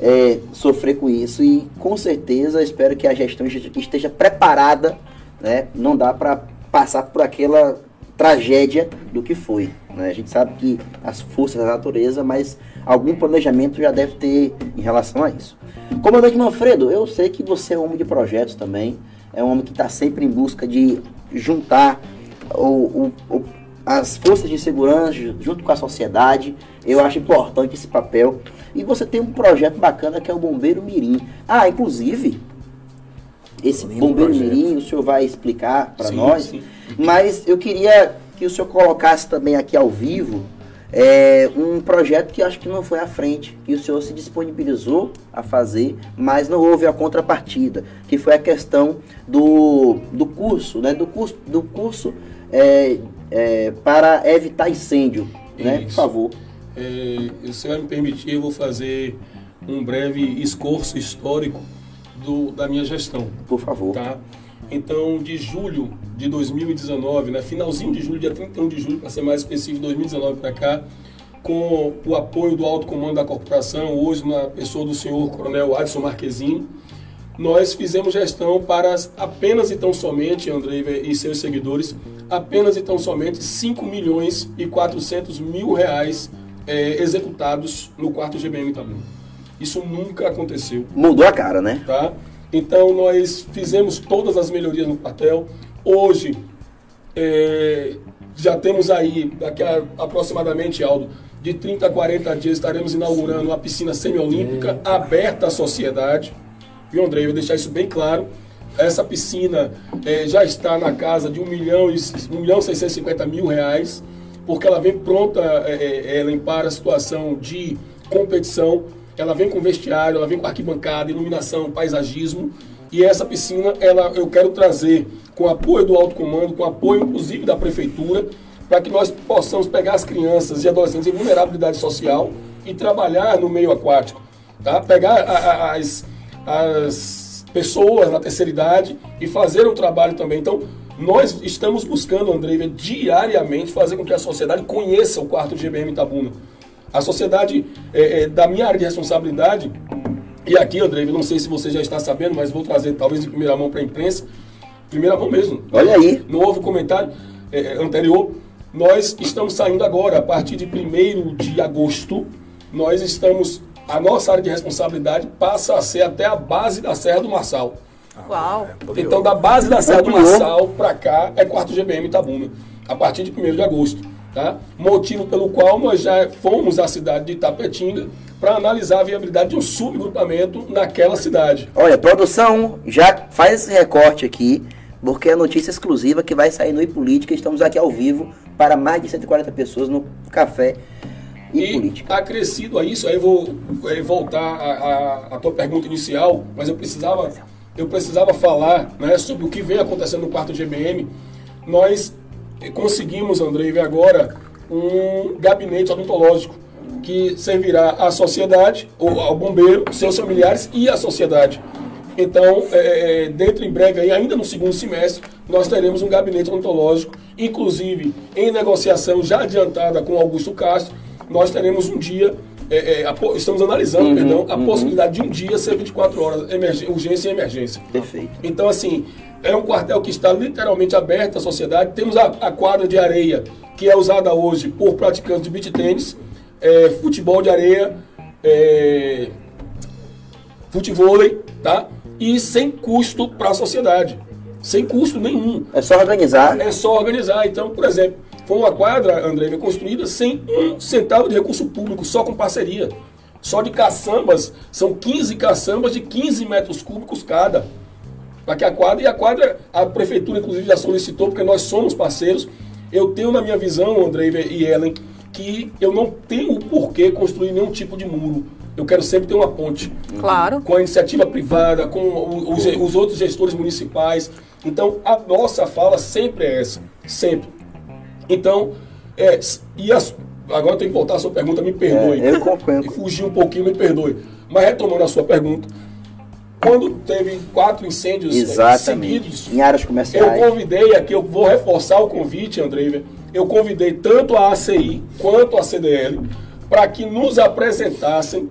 é, sofrer com isso e com certeza espero que a gestão esteja preparada, né? Não dá para passar por aquela tragédia do que foi. Né? A gente sabe que as forças da natureza, mas algum planejamento já deve ter em relação a isso. Comandante Manfredo, eu sei que você é um homem de projetos também, é um homem que está sempre em busca de juntar o, o, as forças de segurança junto com a sociedade. Eu acho importante esse papel. E você tem um projeto bacana que é o Bombeiro Mirim. Ah, inclusive, esse Lindo Bombeiro projeto. Mirim, o senhor vai explicar para nós. Sim. Mas eu queria que o senhor colocasse também aqui ao vivo é, um projeto que acho que não foi à frente, que o senhor se disponibilizou a fazer, mas não houve a contrapartida, que foi a questão do, do curso, né? Do curso, do curso é, é, para evitar incêndio, né? Por favor. É, se vai me permitir, eu vou fazer um breve escorço histórico do, da minha gestão. Por favor. Tá? Então, de julho de 2019, né, finalzinho de julho, dia 31 de julho, para ser mais específico, 2019 para cá, com o apoio do alto comando da corporação, hoje na pessoa do senhor Coronel Adson Marquezine, nós fizemos gestão para apenas e tão somente, André e seus seguidores, apenas e tão somente 5 milhões e 400 mil reais é, executados no quarto GBM Itabuna. Isso nunca aconteceu. Mudou a cara, né? Tá? Então nós fizemos todas as melhorias no quartel. Hoje é, já temos aí, daqui a aproximadamente, Aldo, de 30 a 40 dias estaremos inaugurando uma piscina semiolímpica aberta à sociedade. Viu, André? Eu vou deixar isso bem claro. Essa piscina é, já está na casa de 1 milhão e 1 milhão 650 mil reais, porque ela vem pronta é, é, para a situação de competição. Ela vem com vestiário, ela vem com arquibancada, iluminação, paisagismo. E essa piscina, ela, eu quero trazer com apoio do alto comando, com apoio inclusive da prefeitura, para que nós possamos pegar as crianças e adolescentes em vulnerabilidade social e trabalhar no meio aquático. Tá? Pegar as, as pessoas na terceira idade e fazer um trabalho também. Então, nós estamos buscando, Andrei, diariamente fazer com que a sociedade conheça o quarto GBM Itabuna. A sociedade, é, é, da minha área de responsabilidade, e aqui, André, não sei se você já está sabendo, mas vou trazer talvez em primeira mão para a imprensa, primeira mão mesmo. Olha aí. Não houve comentário é, anterior. Nós estamos saindo agora, a partir de 1 de agosto, nós estamos, a nossa área de responsabilidade passa a ser até a base da Serra do Marçal. Uau! Então, da base da Serra do Marçal para cá é quarto GBM Itabuna, a partir de 1 de agosto. Tá? Motivo pelo qual nós já fomos à cidade de Itapetinga para analisar a viabilidade de um subgrupamento naquela cidade. Olha, produção, já faz esse recorte aqui, porque é notícia exclusiva que vai sair no iPolítica. Estamos aqui ao vivo para mais de 140 pessoas no Café e Política. acrescido a isso, aí eu vou voltar à tua pergunta inicial, mas eu precisava, eu precisava falar né, sobre o que vem acontecendo no quarto GBM. Nós conseguimos, Andrei, ver agora um gabinete odontológico que servirá à sociedade, ou ao bombeiro, seus familiares e à sociedade. Então, é, é, dentro em breve, aí, ainda no segundo semestre, nós teremos um gabinete odontológico, inclusive em negociação já adiantada com Augusto Castro, nós teremos um dia, é, é, estamos analisando, uhum, perdão, a uhum. possibilidade de um dia ser 24 horas, urgência e emergência. Perfeito. Então, assim, é um quartel que está literalmente aberto à sociedade. Temos a, a quadra de areia, que é usada hoje por praticantes de beach tênis, é, futebol de areia, é, futebol, tá? E sem custo para a sociedade. Sem custo nenhum. É só organizar. É só organizar. Então, por exemplo, foi uma quadra, André, construída sem um centavo de recurso público, só com parceria. Só de caçambas, são 15 caçambas de 15 metros cúbicos cada para que a quadra, e a quadra, a prefeitura inclusive já solicitou, porque nós somos parceiros. Eu tenho na minha visão, André e Ellen, que eu não tenho por que construir nenhum tipo de muro. Eu quero sempre ter uma ponte. Claro. Com a iniciativa privada, com os, os outros gestores municipais. Então, a nossa fala sempre é essa. Sempre. Então, é, e as, agora tenho que voltar à sua pergunta, me perdoe. É, eu compreendo. Fugir um pouquinho, me perdoe. Mas retomando a sua pergunta, quando teve quatro incêndios eh, Exatamente. seguidos, em áreas comerciais. eu convidei aqui, eu vou reforçar o convite, André, eu convidei tanto a ACI quanto a CDL para que nos apresentassem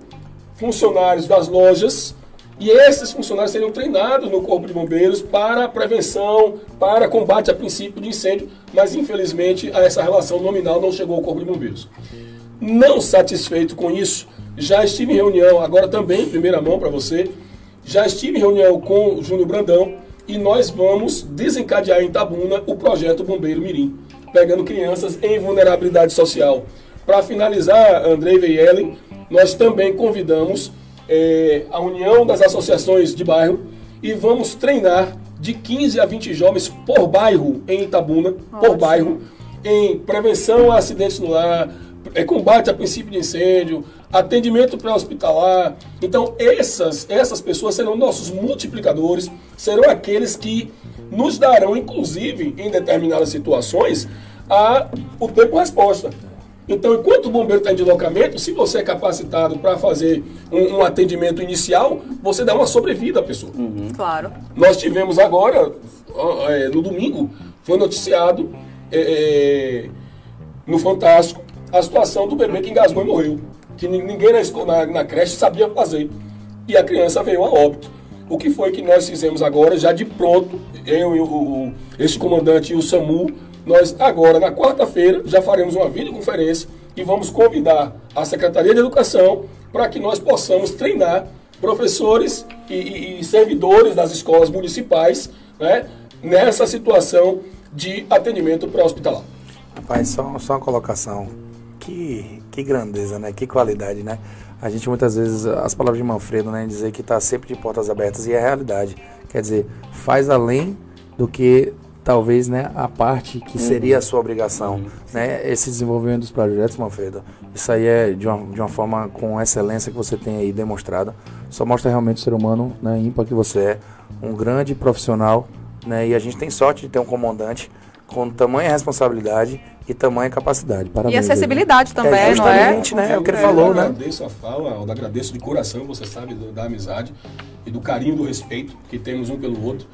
funcionários das lojas e esses funcionários seriam treinados no Corpo de Bombeiros para prevenção, para combate a princípio de incêndio, mas infelizmente essa relação nominal não chegou ao Corpo de Bombeiros. Não satisfeito com isso, já estive em reunião, agora também em primeira mão para você, já estive em reunião com o Júnior Brandão e nós vamos desencadear em Tabuna o projeto Bombeiro Mirim, pegando crianças em vulnerabilidade social. Para finalizar, Andrei e Ellen, nós também convidamos é, a União das Associações de Bairro e vamos treinar de 15 a 20 jovens por bairro em Itabuna, Ótimo. por bairro, em prevenção a acidentes no lar, é, combate a princípio de incêndio, atendimento pré-hospitalar. Então, essas, essas pessoas serão nossos multiplicadores, serão aqueles que nos darão, inclusive, em determinadas situações, a, o tempo resposta. Então, enquanto o bombeiro está em deslocamento, se você é capacitado para fazer um, um, atendimento inicial, você dá uma sobrevida à pessoa. Uhum. Claro. Nós tivemos agora, é, no domingo, foi noticiado é, no Fantástico a situação do bebê que engasgou e morreu. Que ninguém na, na, na creche sabia fazer. E a criança veio a óbito. O que foi que nós fizemos agora, já de pronto, eu e esse comandante e o SAMU, nós agora, na quarta-feira, já faremos uma videoconferência e vamos convidar a Secretaria de Educação para que nós possamos treinar professores e, e, servidores das escolas municipais né, nessa situação de atendimento pré-hospitalar. Rapaz, só, só uma colocação. Que, que grandeza, né? Que qualidade, né? A gente muitas vezes, as palavras de Manfredo, né? Dizer que está sempre de portas abertas e é realidade. Quer dizer, faz além do que talvez né, a parte que seria a sua obrigação. Uhum. Né? Esse desenvolvimento dos projetos, Manfredo, isso aí é de uma, de uma forma com excelência que você tem aí demonstrada. Só mostra realmente o ser humano né, ímpar que você é, um grande profissional. Né? E a gente tem sorte de ter um comandante com tamanha responsabilidade e tamanha capacidade. Parabéns, e acessibilidade ele. também, é, não é? né? É o que ele falou, né? Eu agradeço a fala, eu agradeço de coração, você sabe, da amizade e do carinho, do respeito que temos um pelo outro.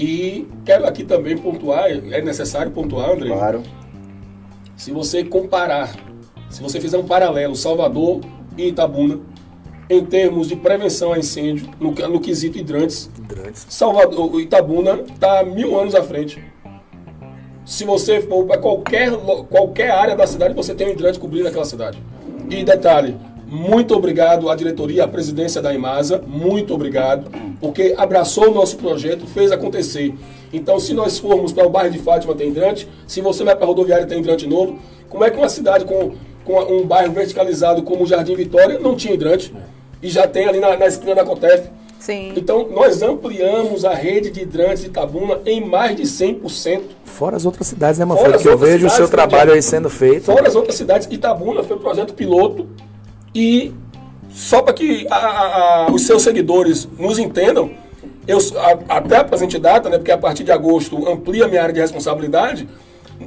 E quero aqui também pontuar, é necessário pontuar, André? Claro. Se você comparar, se você fizer um paralelo Salvador e Itabuna, em termos de prevenção a incêndio, no, no quesito hidrantes, hidrantes. Salvador, Itabuna está mil anos à frente. Se você for para qualquer, qualquer área da cidade, você tem um hidrante cobrindo aquela cidade. E detalhe, muito obrigado à diretoria, à presidência da Imasa, muito obrigado, porque abraçou o nosso projeto, fez acontecer. Então, se nós formos para o bairro de Fátima tem hidrante, se você vai para a rodoviária tem hidrante novo, como é que uma cidade com, com um bairro verticalizado como o Jardim Vitória não tinha hidrante? E já tem ali na, na esquina da Cotef. Sim. Então, nós ampliamos a rede de hidrantes de Itabuna em mais de 100%. Fora as outras cidades, né, Manfredo? Que eu vejo o seu trabalho aí sendo feito. Fora as outras cidades, Itabuna foi um projeto piloto e só para que a, a, a, os seus seguidores nos entendam, eu, até a presente data, né, porque a partir de agosto amplia a minha área de responsabilidade,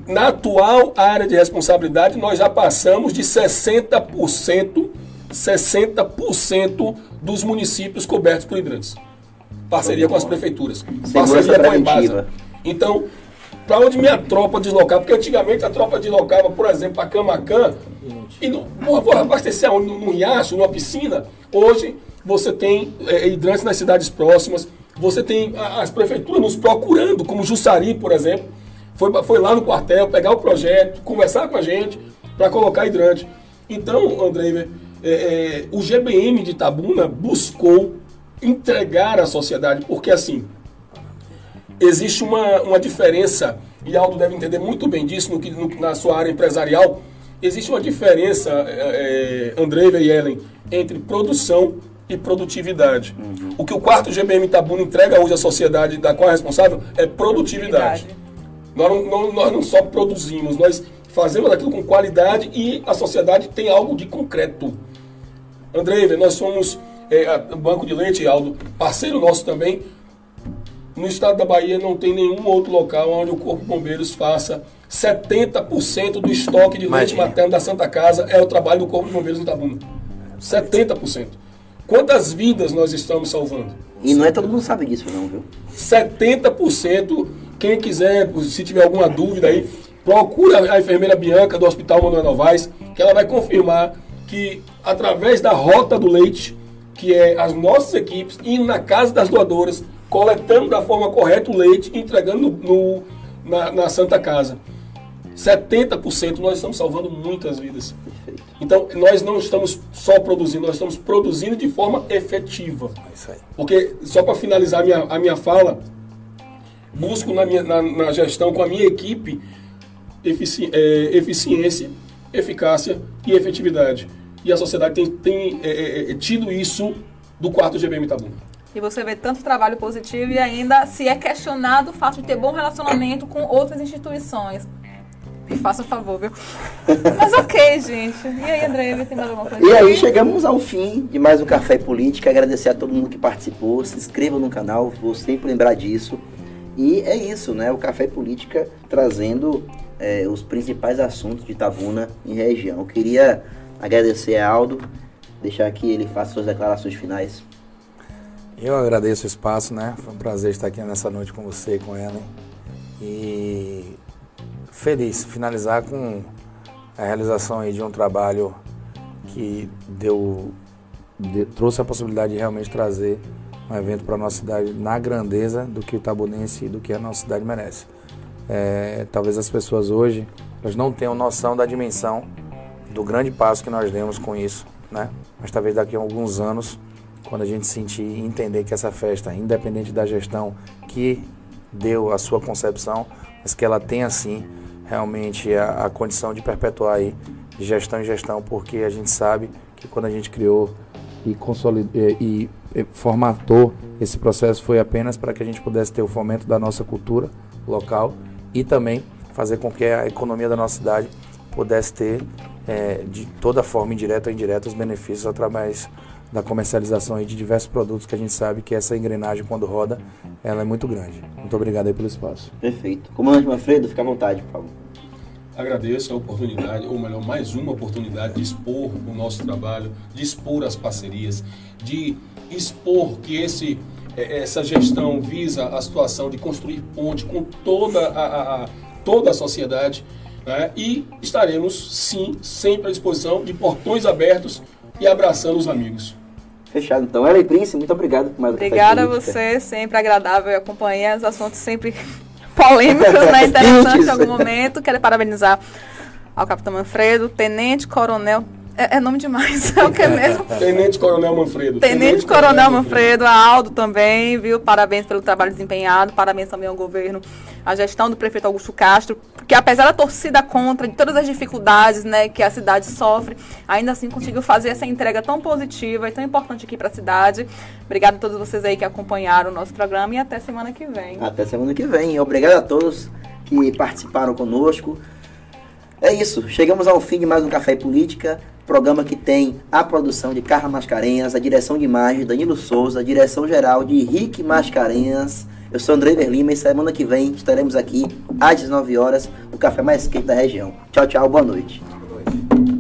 na atual área de responsabilidade nós já passamos de 60%, 60% dos municípios cobertos por hidrantes. Parceria com as prefeituras. Parceria com a Embasa. Então, para onde minha tropa deslocava, porque antigamente a tropa deslocava, por exemplo, para Camacan, e no, vou abastecer onde? Num riacho, numa piscina. Hoje você tem é, hidrantes nas cidades próximas, você tem as prefeituras nos procurando, como Jussari, por exemplo, foi, foi lá no quartel pegar o projeto, conversar com a gente para colocar hidrante. Então, André, é, é, o GBM de Itabuna buscou entregar à sociedade, porque assim, existe uma, uma diferença, e Aldo deve entender muito bem disso no, no, na sua área empresarial, existe uma diferença, é, é, Andrei e Ellen, entre produção e produtividade. Uhum. O que o quarto GBM Itabuna entrega hoje à sociedade da qual é responsável é produtividade. Nós não, não, nós não só produzimos, nós fazemos aquilo com qualidade e a sociedade tem algo de concreto. Andrei, nós somos é, Banco de Leite, Aldo, parceiro nosso também, no estado da Bahia não tem nenhum outro local onde o Corpo de Bombeiros faça 70% do estoque de leite materno da Santa Casa é o trabalho do Corpo de Bombeiros em Itabuna. 70%. Quantas vidas nós estamos salvando? E não é todo mundo sabe disso não, viu? 70%. Quem quiser, se tiver alguma dúvida aí, procura a enfermeira Bianca do Hospital Manuel Novaes, que ela vai confirmar que através da rota do leite, que é as nossas equipes indo na casa das doadoras, coletando da forma correta o leite e entregando no, na, na Santa Casa. 70% nós estamos salvando muitas vidas. Então, nós não estamos só produzindo, nós estamos produzindo de forma efetiva. É Porque, só para finalizar a minha, a minha fala, busco na, minha, na, na gestão com a minha equipe efici, é, eficiência, eficácia e efetividade. E a sociedade tem, tem é, é, é tido isso do quarto GBM Itabuna. E você vê tanto trabalho positivo e ainda se é questionado o fato de ter bom relacionamento com outras instituições. Me faça um favor, viu? Mas ok, gente. E aí, André, tem mais alguma coisa? E aí, chegamos ao fim de mais um Café Política. Agradecer a todo mundo que participou. Se inscreva no canal, vou sempre lembrar disso. E é isso, né? O Café Política trazendo é, os principais assuntos de Itabuna em região. Eu queria agradecer a Aldo, deixar que ele faça suas declarações finais. Eu agradeço o espaço, né? Foi um prazer estar aqui nessa noite com você, com ela. E feliz, finalizar com a realização aí de um trabalho que deu, de, trouxe a possibilidade de realmente trazer um evento para a nossa cidade na grandeza do que o Itabunense e do que a nossa cidade merece. É, talvez as pessoas hoje elas não tenham noção da dimensão do grande passo que nós demos com isso, né? Mas talvez daqui a alguns anos, quando a gente sentir e entender que essa festa, independente da gestão que deu a sua concepção, mas que ela tem assim realmente a, a condição de perpetuar aí de gestão em gestão, porque a gente sabe que quando a gente criou e, consolidou, e, e formatou esse processo foi apenas para que a gente pudesse ter o fomento da nossa cultura local e também fazer com que a economia da nossa cidade pudesse ter é, de toda forma, indireta ou indireta, os benefícios através da comercialização de diversos produtos que a gente sabe que essa engrenagem, quando roda, ela é muito grande. Muito obrigado aí pelo espaço. Perfeito. Comandante Manfredo, fica à vontade, por favor. Agradeço a oportunidade, ou melhor, mais uma oportunidade de expor o nosso trabalho, de expor as parcerias, de expor que esse, é, essa gestão visa a situação de construir ponte com toda a, a toda a sociedade né? e estaremos, sim, sempre à disposição de portões abertos e abraçando os amigos. Fechado, então. Ela e Prince, muito obrigado por mais Obrigada a você, sempre agradável acompanhar os assuntos sempre polêmicos, né? Interessantes em algum momento. Quero parabenizar ao Capitão Manfredo, Tenente Coronel. É, é nome demais, é o que mesmo? Tenente Coronel Manfredo. Tenente, Tenente Coronel, Coronel Manfredo, a Aldo também, viu? Parabéns pelo trabalho desempenhado, parabéns também ao governo, à gestão do prefeito Augusto Castro, que apesar da torcida contra, de todas as dificuldades né, que a cidade sofre, ainda assim conseguiu fazer essa entrega tão positiva e tão importante aqui para a cidade. Obrigada a todos vocês aí que acompanharam o nosso programa e até semana que vem. Até semana que vem. Obrigado a todos que participaram conosco. É isso, chegamos ao fim de mais um Café e Política. Programa que tem a produção de Carla Mascarenhas, a direção de imagem Danilo Souza, a direção geral de Henrique Mascarenhas. Eu sou André Verlima e semana que vem estaremos aqui às 19 horas, no café mais quente da região. Tchau, tchau, boa noite. Música